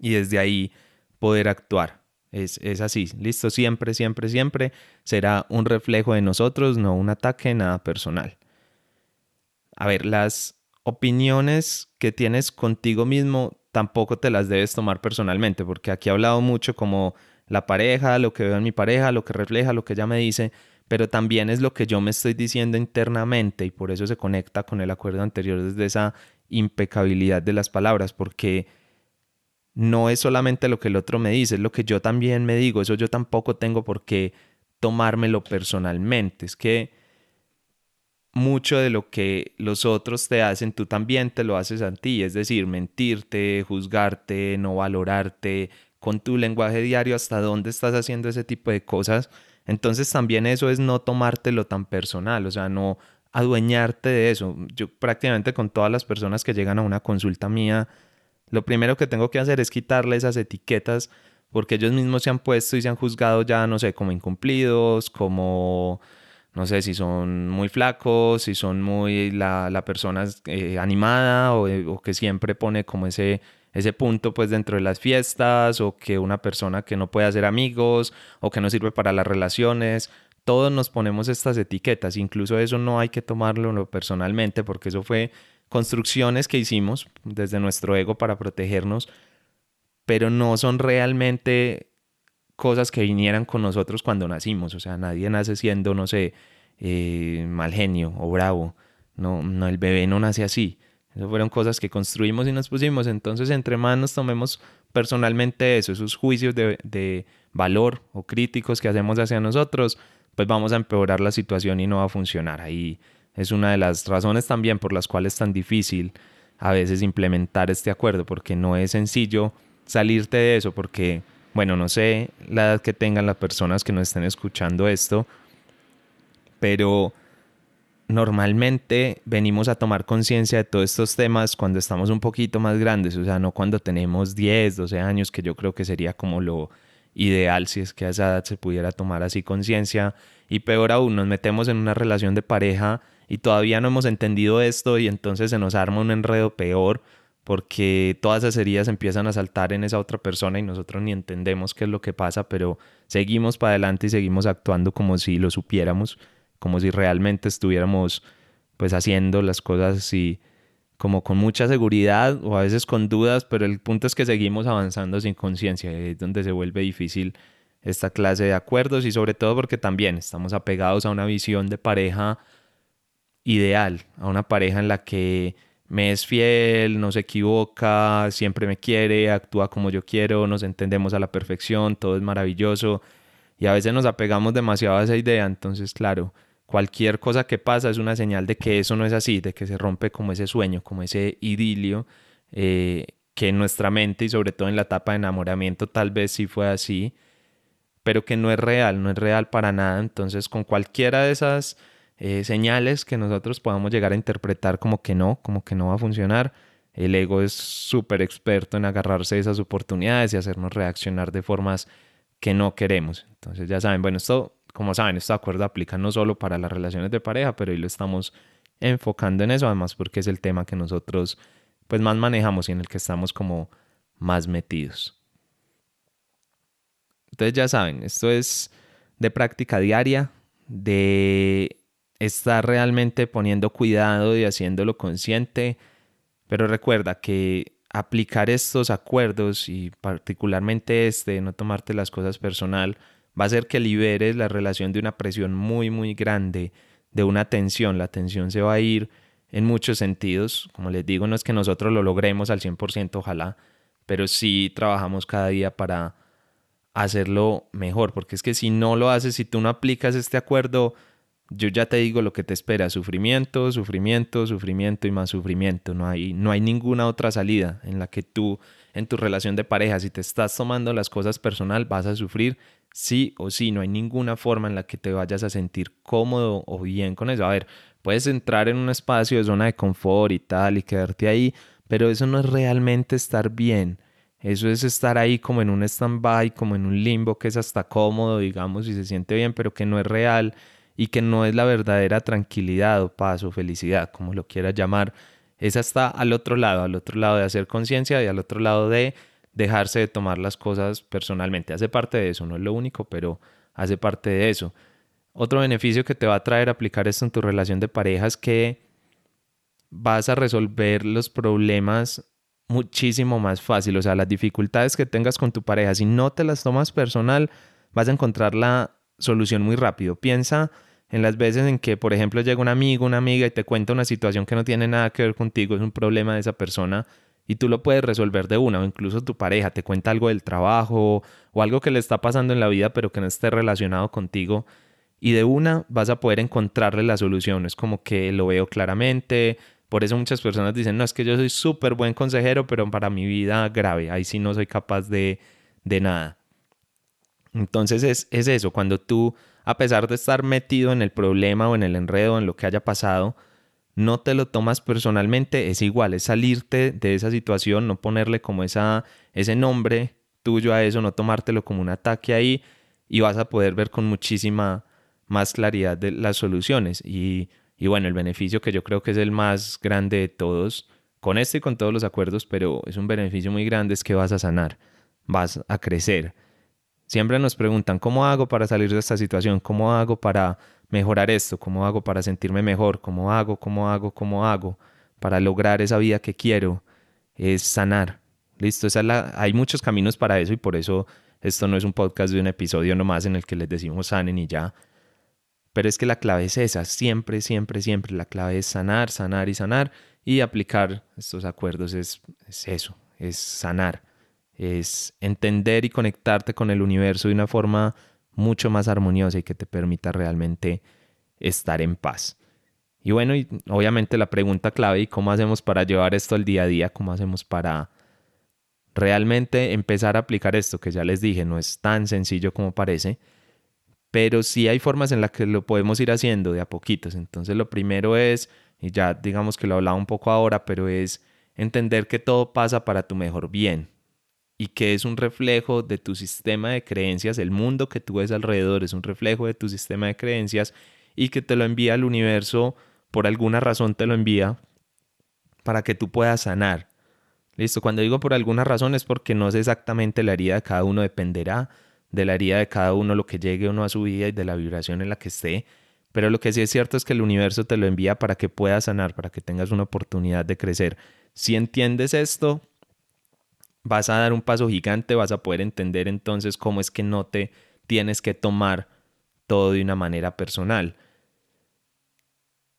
y desde ahí poder actuar. Es, es, así, listo, siempre, siempre, siempre será un reflejo de nosotros, no un ataque, nada personal. A ver, las opiniones que tienes contigo mismo tampoco te las debes tomar personalmente, porque aquí he hablado mucho como la pareja, lo que veo en mi pareja, lo que refleja, lo que ella me dice, pero también es lo que yo me estoy diciendo internamente y por eso se conecta con el acuerdo anterior desde esa impecabilidad de las palabras, porque no es solamente lo que el otro me dice, es lo que yo también me digo, eso yo tampoco tengo por qué tomármelo personalmente, es que mucho de lo que los otros te hacen, tú también te lo haces a ti, es decir, mentirte, juzgarte, no valorarte, con tu lenguaje diario hasta dónde estás haciendo ese tipo de cosas. Entonces también eso es no tomártelo tan personal, o sea, no adueñarte de eso. Yo prácticamente con todas las personas que llegan a una consulta mía, lo primero que tengo que hacer es quitarle esas etiquetas porque ellos mismos se han puesto y se han juzgado ya, no sé, como incumplidos, como no sé si son muy flacos, si son muy la, la persona eh, animada o, o, que siempre pone como ese, ese punto pues dentro de las fiestas o que una persona que no puede hacer amigos o que no sirve para las relaciones. Todos nos ponemos estas etiquetas, incluso eso no hay que tomarlo personalmente porque eso fue construcciones que hicimos desde nuestro ego para protegernos, pero no son realmente cosas que vinieran con nosotros cuando nacimos. O sea, nadie nace siendo, no sé, eh, mal genio o bravo. No, no, el bebé no nace así. Eso fueron cosas que construimos y nos pusimos. Entonces, entre más nos tomemos personalmente eso, esos juicios de, de valor o críticos que hacemos hacia nosotros, pues vamos a empeorar la situación y no va a funcionar. Ahí es una de las razones también por las cuales es tan difícil a veces implementar este acuerdo, porque no es sencillo salirte de eso, porque, bueno, no sé la edad que tengan las personas que nos estén escuchando esto, pero normalmente venimos a tomar conciencia de todos estos temas cuando estamos un poquito más grandes, o sea, no cuando tenemos 10, 12 años, que yo creo que sería como lo ideal si es que a esa edad se pudiera tomar así conciencia. Y peor aún, nos metemos en una relación de pareja y todavía no hemos entendido esto y entonces se nos arma un enredo peor porque todas esas heridas empiezan a saltar en esa otra persona y nosotros ni entendemos qué es lo que pasa, pero seguimos para adelante y seguimos actuando como si lo supiéramos como si realmente estuviéramos pues haciendo las cosas así como con mucha seguridad o a veces con dudas, pero el punto es que seguimos avanzando sin conciencia, es donde se vuelve difícil esta clase de acuerdos y sobre todo porque también estamos apegados a una visión de pareja ideal, a una pareja en la que me es fiel, no se equivoca, siempre me quiere, actúa como yo quiero, nos entendemos a la perfección, todo es maravilloso y a veces nos apegamos demasiado a esa idea, entonces claro, cualquier cosa que pasa es una señal de que eso no es así, de que se rompe como ese sueño, como ese idilio, eh, que en nuestra mente y sobre todo en la etapa de enamoramiento tal vez sí fue así, pero que no es real, no es real para nada. Entonces con cualquiera de esas eh, señales que nosotros podamos llegar a interpretar como que no, como que no va a funcionar, el ego es súper experto en agarrarse de esas oportunidades y hacernos reaccionar de formas que no queremos. Entonces ya saben, bueno, esto como saben, este acuerdo aplica no solo para las relaciones de pareja, pero hoy lo estamos enfocando en eso, además porque es el tema que nosotros pues más manejamos y en el que estamos como más metidos. Entonces ya saben, esto es de práctica diaria, de estar realmente poniendo cuidado y haciéndolo consciente, pero recuerda que aplicar estos acuerdos y particularmente este, no tomarte las cosas personal, va a hacer que liberes la relación de una presión muy, muy grande, de una tensión. La tensión se va a ir en muchos sentidos. Como les digo, no es que nosotros lo logremos al 100%, ojalá, pero sí trabajamos cada día para hacerlo mejor, porque es que si no lo haces, si tú no aplicas este acuerdo, yo ya te digo lo que te espera, sufrimiento, sufrimiento, sufrimiento y más sufrimiento. No hay, no hay ninguna otra salida en la que tú, en tu relación de pareja, si te estás tomando las cosas personal, vas a sufrir sí o sí, no hay ninguna forma en la que te vayas a sentir cómodo o bien con eso. A ver, puedes entrar en un espacio de zona de confort y tal y quedarte ahí, pero eso no es realmente estar bien. Eso es estar ahí como en un stand-by, como en un limbo que es hasta cómodo, digamos, y se siente bien, pero que no es real y que no es la verdadera tranquilidad o paz o felicidad, como lo quieras llamar. Esa está al otro lado, al otro lado de hacer conciencia y al otro lado de dejarse de tomar las cosas personalmente. Hace parte de eso, no es lo único, pero hace parte de eso. Otro beneficio que te va a traer aplicar esto en tu relación de pareja es que vas a resolver los problemas muchísimo más fácil. O sea, las dificultades que tengas con tu pareja, si no te las tomas personal, vas a encontrar la solución muy rápido. Piensa en las veces en que, por ejemplo, llega un amigo, una amiga y te cuenta una situación que no tiene nada que ver contigo, es un problema de esa persona y tú lo puedes resolver de una o incluso tu pareja te cuenta algo del trabajo o algo que le está pasando en la vida pero que no esté relacionado contigo y de una vas a poder encontrarle la solución. Es como que lo veo claramente. Por eso muchas personas dicen, no, es que yo soy súper buen consejero, pero para mi vida grave, ahí sí no soy capaz de, de nada. Entonces es, es eso, cuando tú, a pesar de estar metido en el problema o en el enredo, en lo que haya pasado, no te lo tomas personalmente, es igual, es salirte de esa situación, no ponerle como esa, ese nombre tuyo a eso, no tomártelo como un ataque ahí y vas a poder ver con muchísima más claridad de las soluciones. Y, y bueno, el beneficio que yo creo que es el más grande de todos, con este y con todos los acuerdos, pero es un beneficio muy grande, es que vas a sanar, vas a crecer. Siempre nos preguntan, ¿cómo hago para salir de esta situación? ¿Cómo hago para mejorar esto? ¿Cómo hago para sentirme mejor? ¿Cómo hago? ¿Cómo hago? ¿Cómo hago? Para lograr esa vida que quiero. Es sanar. Listo, hay muchos caminos para eso y por eso esto no es un podcast de un episodio nomás en el que les decimos sanen y ya. Pero es que la clave es esa, siempre, siempre, siempre. La clave es sanar, sanar y sanar y aplicar estos acuerdos es, eso, es sanar, es entender y conectarte con el universo de una forma mucho más armoniosa y que te permita realmente estar en paz. Y bueno, y obviamente la pregunta clave, ¿y cómo hacemos para llevar esto al día a día? ¿Cómo hacemos para realmente empezar a aplicar esto? Que ya les dije, no es tan sencillo como parece, pero sí hay formas en las que lo podemos ir haciendo de a poquitos. Entonces lo primero es y ya digamos que lo hablaba un poco ahora, pero es entender que todo pasa para tu mejor bien y que es un reflejo de tu sistema de creencias, el mundo que tú ves alrededor es un reflejo de tu sistema de creencias y que te lo envía el universo, por alguna razón te lo envía para que tú puedas sanar. Listo, cuando digo por alguna razón es porque no sé exactamente la herida de cada uno, dependerá de la herida de cada uno lo que llegue o no a su vida y de la vibración en la que esté, pero lo que sí es cierto es que el universo te lo envía para que puedas sanar, para que tengas una oportunidad de crecer. Si entiendes esto, vas a dar un paso gigante, vas a poder entender entonces cómo es que no te tienes que tomar todo de una manera personal.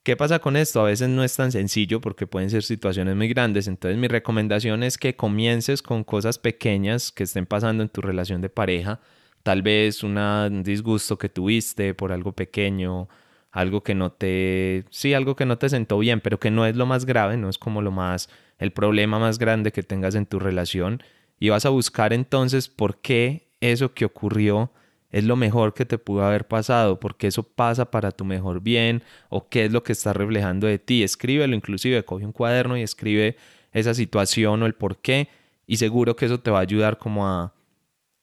¿Qué pasa con esto? A veces no es tan sencillo porque pueden ser situaciones muy grandes. Entonces mi recomendación es que comiences con cosas pequeñas que estén pasando en tu relación de pareja. Tal vez un disgusto que tuviste por algo pequeño, algo que no te, sí, algo que no te sentó bien, pero que no es lo más grave, no es como lo más, el problema más grande que tengas en tu relación. Y vas a buscar entonces por qué eso que ocurrió es lo mejor que te pudo haber pasado, porque eso pasa para tu mejor bien o qué es lo que está reflejando de ti. Escríbelo inclusive, coge un cuaderno y escribe esa situación o el por qué y seguro que eso te va a ayudar como a,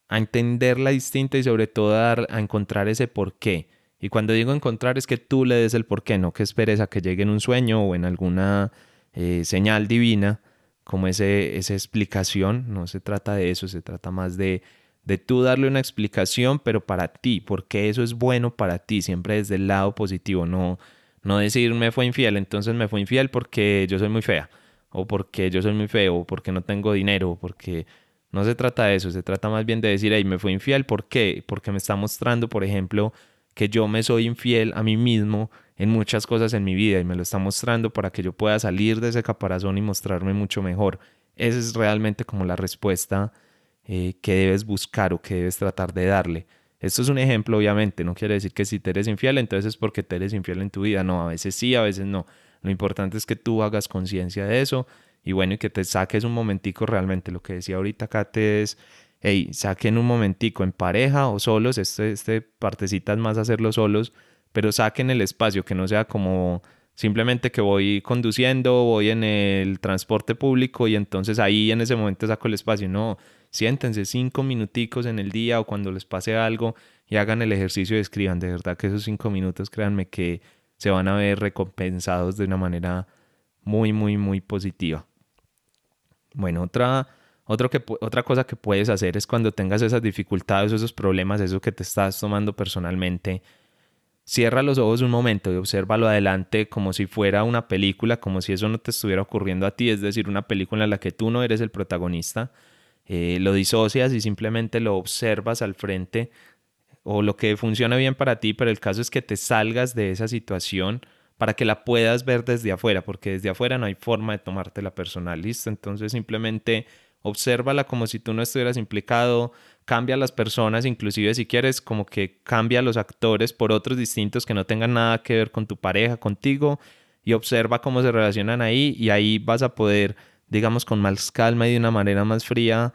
a entenderla distinta y sobre todo a, a encontrar ese por qué. Y cuando digo encontrar es que tú le des el por qué, no que esperes a que llegue en un sueño o en alguna eh, señal divina, como ese, esa explicación. No se trata de eso, se trata más de, de tú darle una explicación, pero para ti, porque eso es bueno para ti, siempre desde el lado positivo, no, no decir me fue infiel, entonces me fue infiel porque yo soy muy fea, o porque yo soy muy feo, o porque no tengo dinero, o porque no se trata de eso, se trata más bien de decir, hey, me fue infiel, ¿por qué? Porque me está mostrando, por ejemplo, que yo me soy infiel a mí mismo en muchas cosas en mi vida y me lo está mostrando para que yo pueda salir de ese caparazón y mostrarme mucho mejor. Esa es realmente como la respuesta eh, que debes buscar o que debes tratar de darle. Esto es un ejemplo, obviamente, no quiere decir que si te eres infiel, entonces es porque te eres infiel en tu vida. No, a veces sí, a veces no. Lo importante es que tú hagas conciencia de eso y bueno, y que te saques un momentico realmente. Lo que decía ahorita Kate es hey, saquen un momentico en pareja o solos, este, este partecita es más hacerlo solos, pero saquen el espacio, que no sea como simplemente que voy conduciendo, voy en el transporte público y entonces ahí en ese momento saco el espacio. No, siéntense cinco minuticos en el día o cuando les pase algo y hagan el ejercicio y escriban. De verdad que esos cinco minutos, créanme que se van a ver recompensados de una manera muy, muy, muy positiva. Bueno, otra que, otra cosa que puedes hacer es cuando tengas esas dificultades, esos problemas, eso que te estás tomando personalmente, cierra los ojos un momento y obsérvalo adelante como si fuera una película, como si eso no te estuviera ocurriendo a ti, es decir, una película en la que tú no eres el protagonista. Eh, lo disocias y simplemente lo observas al frente o lo que funciona bien para ti, pero el caso es que te salgas de esa situación para que la puedas ver desde afuera, porque desde afuera no hay forma de tomártela personal, ¿listo? Entonces simplemente obsérvala como si tú no estuvieras implicado, cambia a las personas, inclusive si quieres, como que cambia a los actores por otros distintos que no tengan nada que ver con tu pareja, contigo, y observa cómo se relacionan ahí, y ahí vas a poder, digamos, con más calma y de una manera más fría,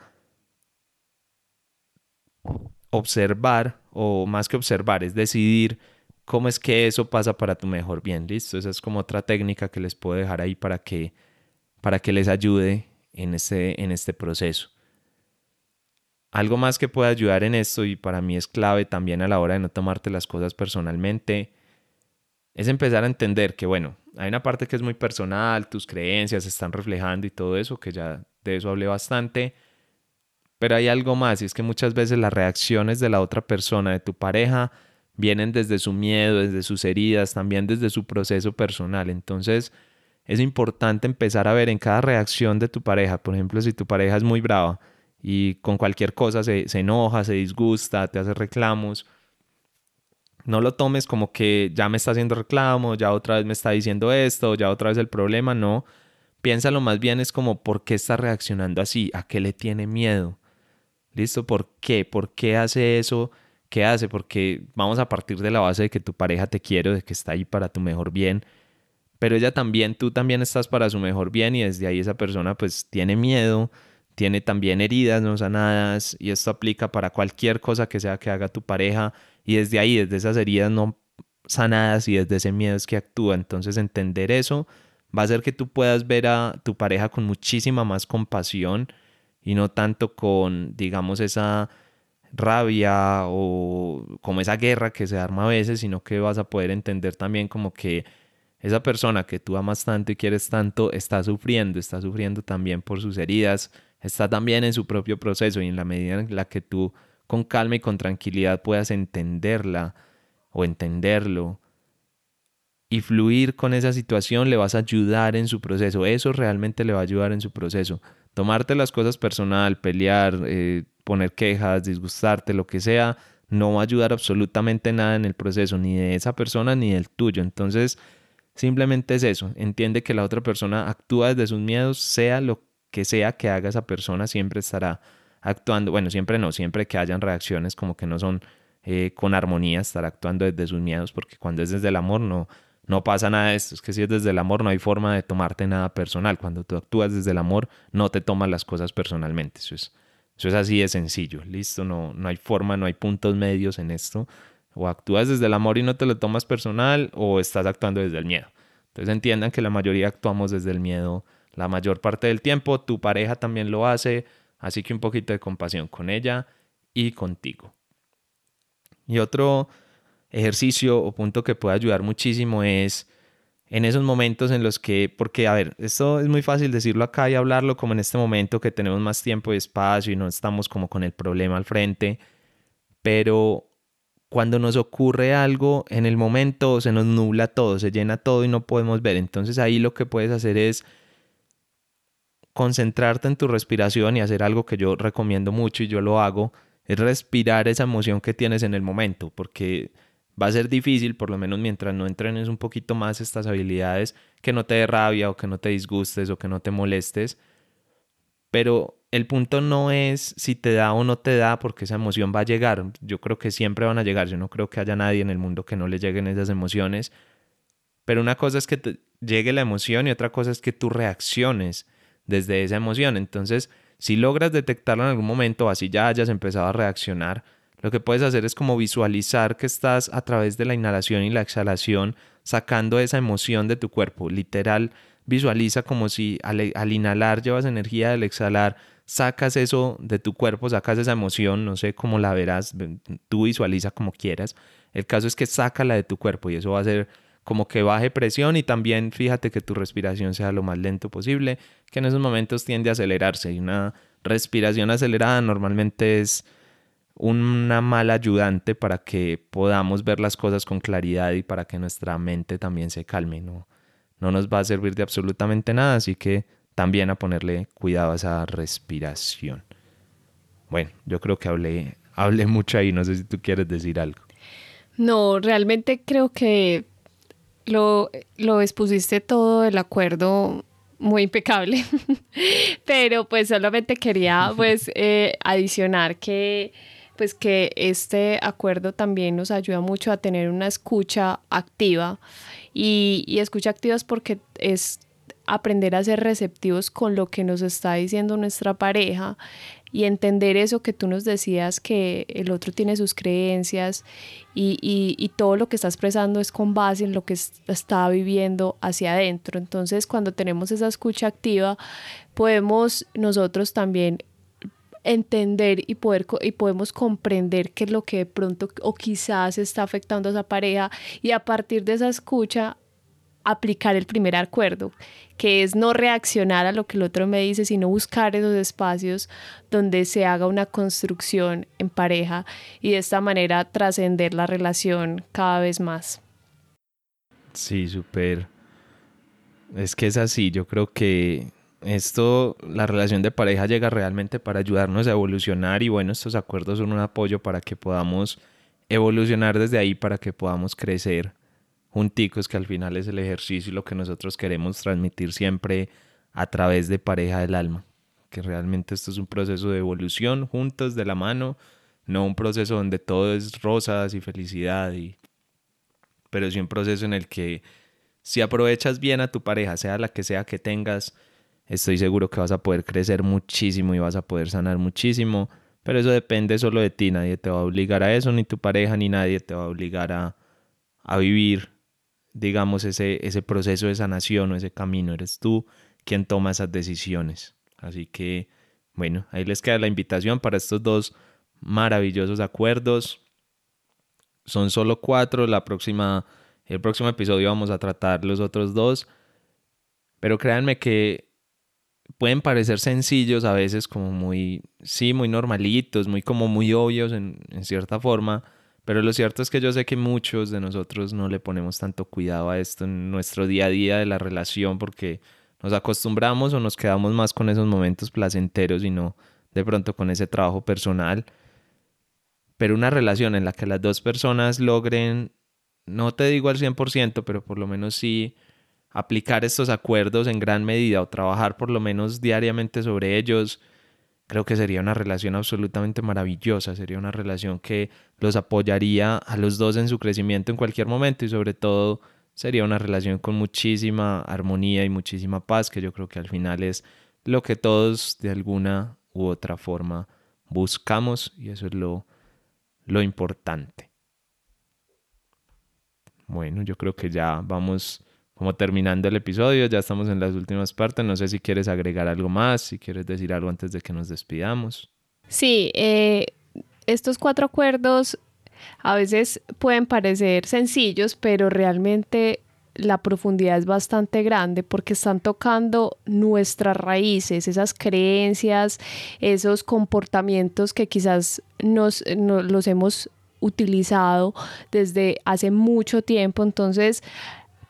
observar, o más que observar, es decidir cómo es que eso pasa para tu mejor bien, ¿listo? Esa es como otra técnica que les puedo dejar ahí para que, para que les ayude en en este proceso. Algo más que puede ayudar en esto y para mí es clave también a la hora de no tomarte las cosas personalmente, es empezar a entender que, bueno, hay una parte que es muy personal, tus creencias se están reflejando y todo eso, que ya de eso hablé bastante. Pero hay algo más, y es que muchas veces las reacciones de la otra persona, de tu pareja, vienen desde su miedo, desde sus heridas, también desde su proceso personal. Entonces, es importante empezar a ver en cada reacción de tu pareja, por ejemplo, si tu pareja es muy brava y con cualquier cosa se, se enoja, se disgusta, te hace reclamos, no lo tomes como que ya me está haciendo reclamo, ya otra vez me está diciendo esto, ya otra vez el problema, no. Piénsalo más bien es como por qué está reaccionando así, a qué le tiene miedo. ¿Listo? ¿Por qué? ¿Por qué hace eso? ¿Qué hace? Porque vamos a partir de la base de que tu pareja te quiere, de que está ahí para tu mejor bien, pero ella también, tú también estás para su mejor bien y desde ahí esa persona pues tiene miedo, tiene también heridas no sanadas y esto aplica para cualquier cosa que sea que haga tu pareja y desde ahí, desde esas heridas no sanadas y desde ese miedo es que actúa. Entonces entender eso va a hacer que tú puedas ver a tu pareja con muchísima más compasión y no tanto con, digamos, esa rabia o como esa guerra que se arma a veces, sino que vas a poder entender también como que esa persona que tú amas tanto y quieres tanto está sufriendo, está sufriendo también por sus heridas, está también en su propio proceso y en la medida en la que tú con calma y con tranquilidad puedas entenderla o entenderlo y fluir con esa situación le vas a ayudar en su proceso. Eso realmente le va a ayudar en su proceso. Tomarte las cosas personal, pelear, eh, poner quejas, disgustarte, lo que sea, no va a ayudar absolutamente nada en el proceso, ni de esa persona ni del tuyo. Entonces, simplemente es eso. Entiende que la otra persona actúa desde sus miedos, sea lo que sea que haga esa persona, siempre estará actuando, bueno, siempre no, siempre que hayan reacciones como que no son eh, con armonía, estar actuando desde sus miedos, porque cuando es desde el amor no, no pasa nada de esto, es que si es desde el amor no hay forma de tomarte nada personal, cuando tú actúas desde el amor no te tomas las cosas personalmente, eso es, eso es así de sencillo, listo, no, no hay forma, no hay puntos medios en esto, o actúas desde el amor y no te lo tomas personal, o estás actuando desde el miedo. Entonces entiendan que la mayoría actuamos desde el miedo la mayor parte del tiempo, tu pareja también lo hace, Así que un poquito de compasión con ella y contigo. Y otro ejercicio o punto que puede ayudar muchísimo es en esos momentos en los que, porque a ver, esto es muy fácil decirlo acá y hablarlo como en este momento que tenemos más tiempo y espacio y no estamos como con el problema al frente, pero cuando nos ocurre algo en el momento se nos nubla todo, se llena todo y no podemos ver. Entonces ahí lo que puedes hacer es concentrarte en tu respiración y hacer algo que yo recomiendo mucho y yo lo hago, es respirar esa emoción que tienes en el momento, porque va a ser difícil, por lo menos mientras no entrenes un poquito más estas habilidades, que no te dé rabia o que no te disgustes o que no te molestes. Pero el punto no es si te da o no te da, porque esa emoción va a llegar. Yo creo que siempre van a llegar. Yo no creo que haya nadie en el mundo que no le lleguen esas emociones. Pero una cosa es que te llegue la emoción y otra cosa es que tú reacciones desde esa emoción. Entonces, si logras detectarlo en algún momento, así ya hayas empezado a reaccionar, lo que puedes hacer es como visualizar que estás a través de la inhalación y la exhalación sacando esa emoción de tu cuerpo. Literal, visualiza como si al, al inhalar llevas energía, al exhalar sacas eso de tu cuerpo, sacas esa emoción, no sé cómo la verás, tú visualiza como quieras. El caso es que sácala de tu cuerpo y eso va a ser como que baje presión y también fíjate que tu respiración sea lo más lento posible, que en esos momentos tiende a acelerarse y una respiración acelerada normalmente es una mala ayudante para que podamos ver las cosas con claridad y para que nuestra mente también se calme, no, no nos va a servir de absolutamente nada, así que también a ponerle cuidado a esa respiración. Bueno, yo creo que hablé, hablé mucho ahí, no sé si tú quieres decir algo. No, realmente creo que lo, lo expusiste todo el acuerdo muy impecable, (laughs) pero pues solamente quería (laughs) pues eh, adicionar que pues que este acuerdo también nos ayuda mucho a tener una escucha activa y, y escucha activa es porque es aprender a ser receptivos con lo que nos está diciendo nuestra pareja y entender eso que tú nos decías, que el otro tiene sus creencias y, y, todo lo que está expresando es con base en lo que está viviendo hacia adentro. Entonces, cuando tenemos esa escucha activa, podemos nosotros también entender y poder y podemos comprender qué es lo que de pronto o quizás está afectando a esa pareja y a partir de esa escucha aplicar el primer acuerdo, que es no reaccionar a lo que el otro me dice, sino buscar esos espacios donde se haga una construcción en pareja y de esta manera trascender la relación cada vez más. Sí, súper. Es que es así, yo creo que esto, la relación de pareja llega realmente para ayudarnos a evolucionar y bueno, estos acuerdos son un apoyo para que podamos evolucionar desde ahí, para que podamos crecer junticos, que al final es el ejercicio y lo que nosotros queremos transmitir siempre a través de pareja del alma, que realmente esto es un proceso de evolución juntos de la mano, no un proceso donde todo es rosas y felicidad, y... pero sí un proceso en el que si aprovechas bien a tu pareja, sea la que sea que tengas, estoy seguro que vas a poder crecer muchísimo y vas a poder sanar muchísimo, pero eso depende solo de ti, nadie te va a obligar a eso, ni tu pareja, ni nadie te va a obligar a, a vivir digamos, ese, ese proceso de sanación o ese camino. Eres tú quien toma esas decisiones. Así que, bueno, ahí les queda la invitación para estos dos maravillosos acuerdos. Son solo cuatro. La próxima, el próximo episodio vamos a tratar los otros dos. Pero créanme que pueden parecer sencillos a veces, como muy, sí, muy normalitos, muy como muy obvios en, en cierta forma pero lo cierto es que yo sé que muchos de nosotros no le ponemos tanto cuidado a esto en nuestro día a día de la relación porque nos acostumbramos o nos quedamos más con esos momentos placenteros y no de pronto con ese trabajo personal. Pero una relación en la que las dos personas logren, no te digo al 100%, pero por lo menos sí aplicar estos acuerdos en gran medida o trabajar por lo menos diariamente sobre ellos, creo que sería una relación absolutamente maravillosa, sería una relación que los apoyaría a los dos en su crecimiento en cualquier momento y sobre todo sería una relación con muchísima armonía y muchísima paz, que yo creo que al final es lo que todos de alguna u otra forma buscamos y eso es lo, lo importante. Bueno, yo creo que ya vamos como terminando el episodio, ya estamos en las últimas partes, no sé si quieres agregar algo más, si quieres decir algo antes de que nos despidamos. Sí, eh, estos cuatro acuerdos a veces pueden parecer sencillos, pero realmente la profundidad es bastante grande porque están tocando nuestras raíces, esas creencias, esos comportamientos que quizás nos, los hemos utilizado desde hace mucho tiempo. Entonces,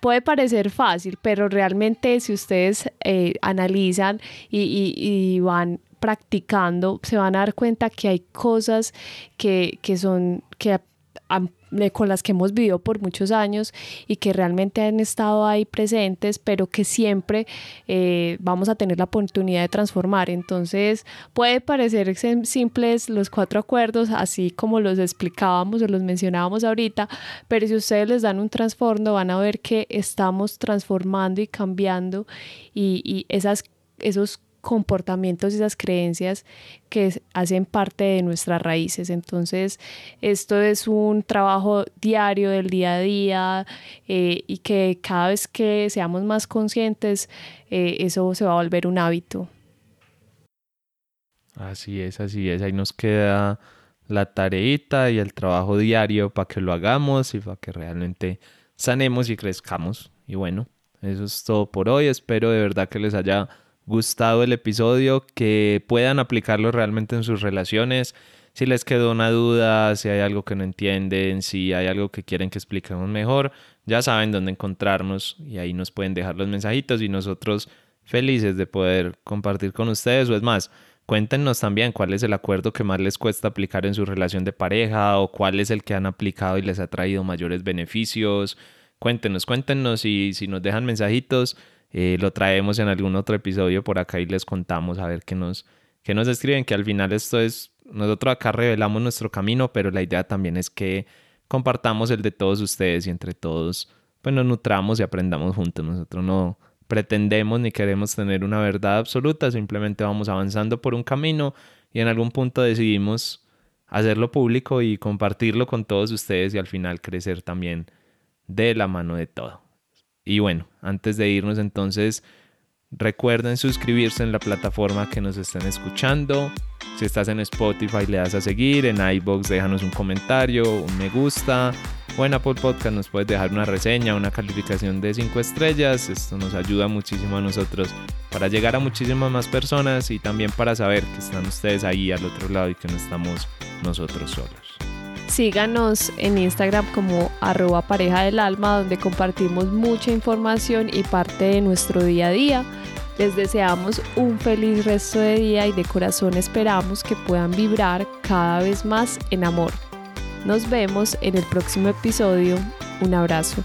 puede parecer fácil, pero realmente si ustedes eh, analizan y, van practicando, se van a dar cuenta que hay cosas que, que son, que con las que hemos vivido por muchos años y que realmente han estado ahí presentes, pero que siempre eh, vamos a tener la oportunidad de transformar. Entonces puede parecer simples los cuatro acuerdos, así como los explicábamos o los mencionábamos ahorita, pero si ustedes les dan un trasfondo van a ver que estamos transformando y cambiando y, y esas, esos comportamientos y esas creencias que hacen parte de nuestras raíces. Entonces, esto es un trabajo diario del día a día eh, y que cada vez que seamos más conscientes, eh, eso se va a volver un hábito. Así es, así es. Ahí nos queda la tareita y el trabajo diario para que lo hagamos y para que realmente sanemos y crezcamos. Y bueno, eso es todo por hoy. Espero de verdad que les haya gustado el episodio, que puedan aplicarlo realmente en sus relaciones. Si les quedó una duda, si hay algo que no entienden, si hay algo que quieren que expliquemos mejor, ya saben dónde encontrarnos y ahí nos pueden dejar los mensajitos y nosotros felices de poder compartir con ustedes. O es más, cuéntenos también cuál es el acuerdo que más les cuesta aplicar en su relación de pareja o cuál es el que han aplicado y les ha traído mayores beneficios. Cuéntenos, cuéntenos y si nos dejan mensajitos eh, lo traemos en algún otro episodio por acá y les contamos a ver qué nos, qué nos escriben, que al final esto es, nosotros acá revelamos nuestro camino, pero la idea también es que compartamos el de todos ustedes y entre todos pues nos nutramos y aprendamos juntos. Nosotros no pretendemos ni queremos tener una verdad absoluta, simplemente vamos avanzando por un camino y en algún punto decidimos hacerlo público y compartirlo con todos ustedes y al final crecer también de la mano de todo. Y bueno, antes de irnos entonces, recuerden suscribirse en la plataforma que nos estén escuchando. Si estás en Spotify le das a seguir, en iBox déjanos un comentario, un me gusta. o en Apple Podcast nos puedes dejar una reseña, una calificación de 5 estrellas. Esto nos ayuda muchísimo a nosotros para llegar a muchísimas más personas y también para saber que están ustedes ahí al otro lado y que no estamos nosotros solos. Síganos en Instagram como arroba pareja del alma donde compartimos mucha información y parte de nuestro día a día. Les deseamos un feliz resto de día y de corazón esperamos que puedan vibrar cada vez más en amor. Nos vemos en el próximo episodio. Un abrazo.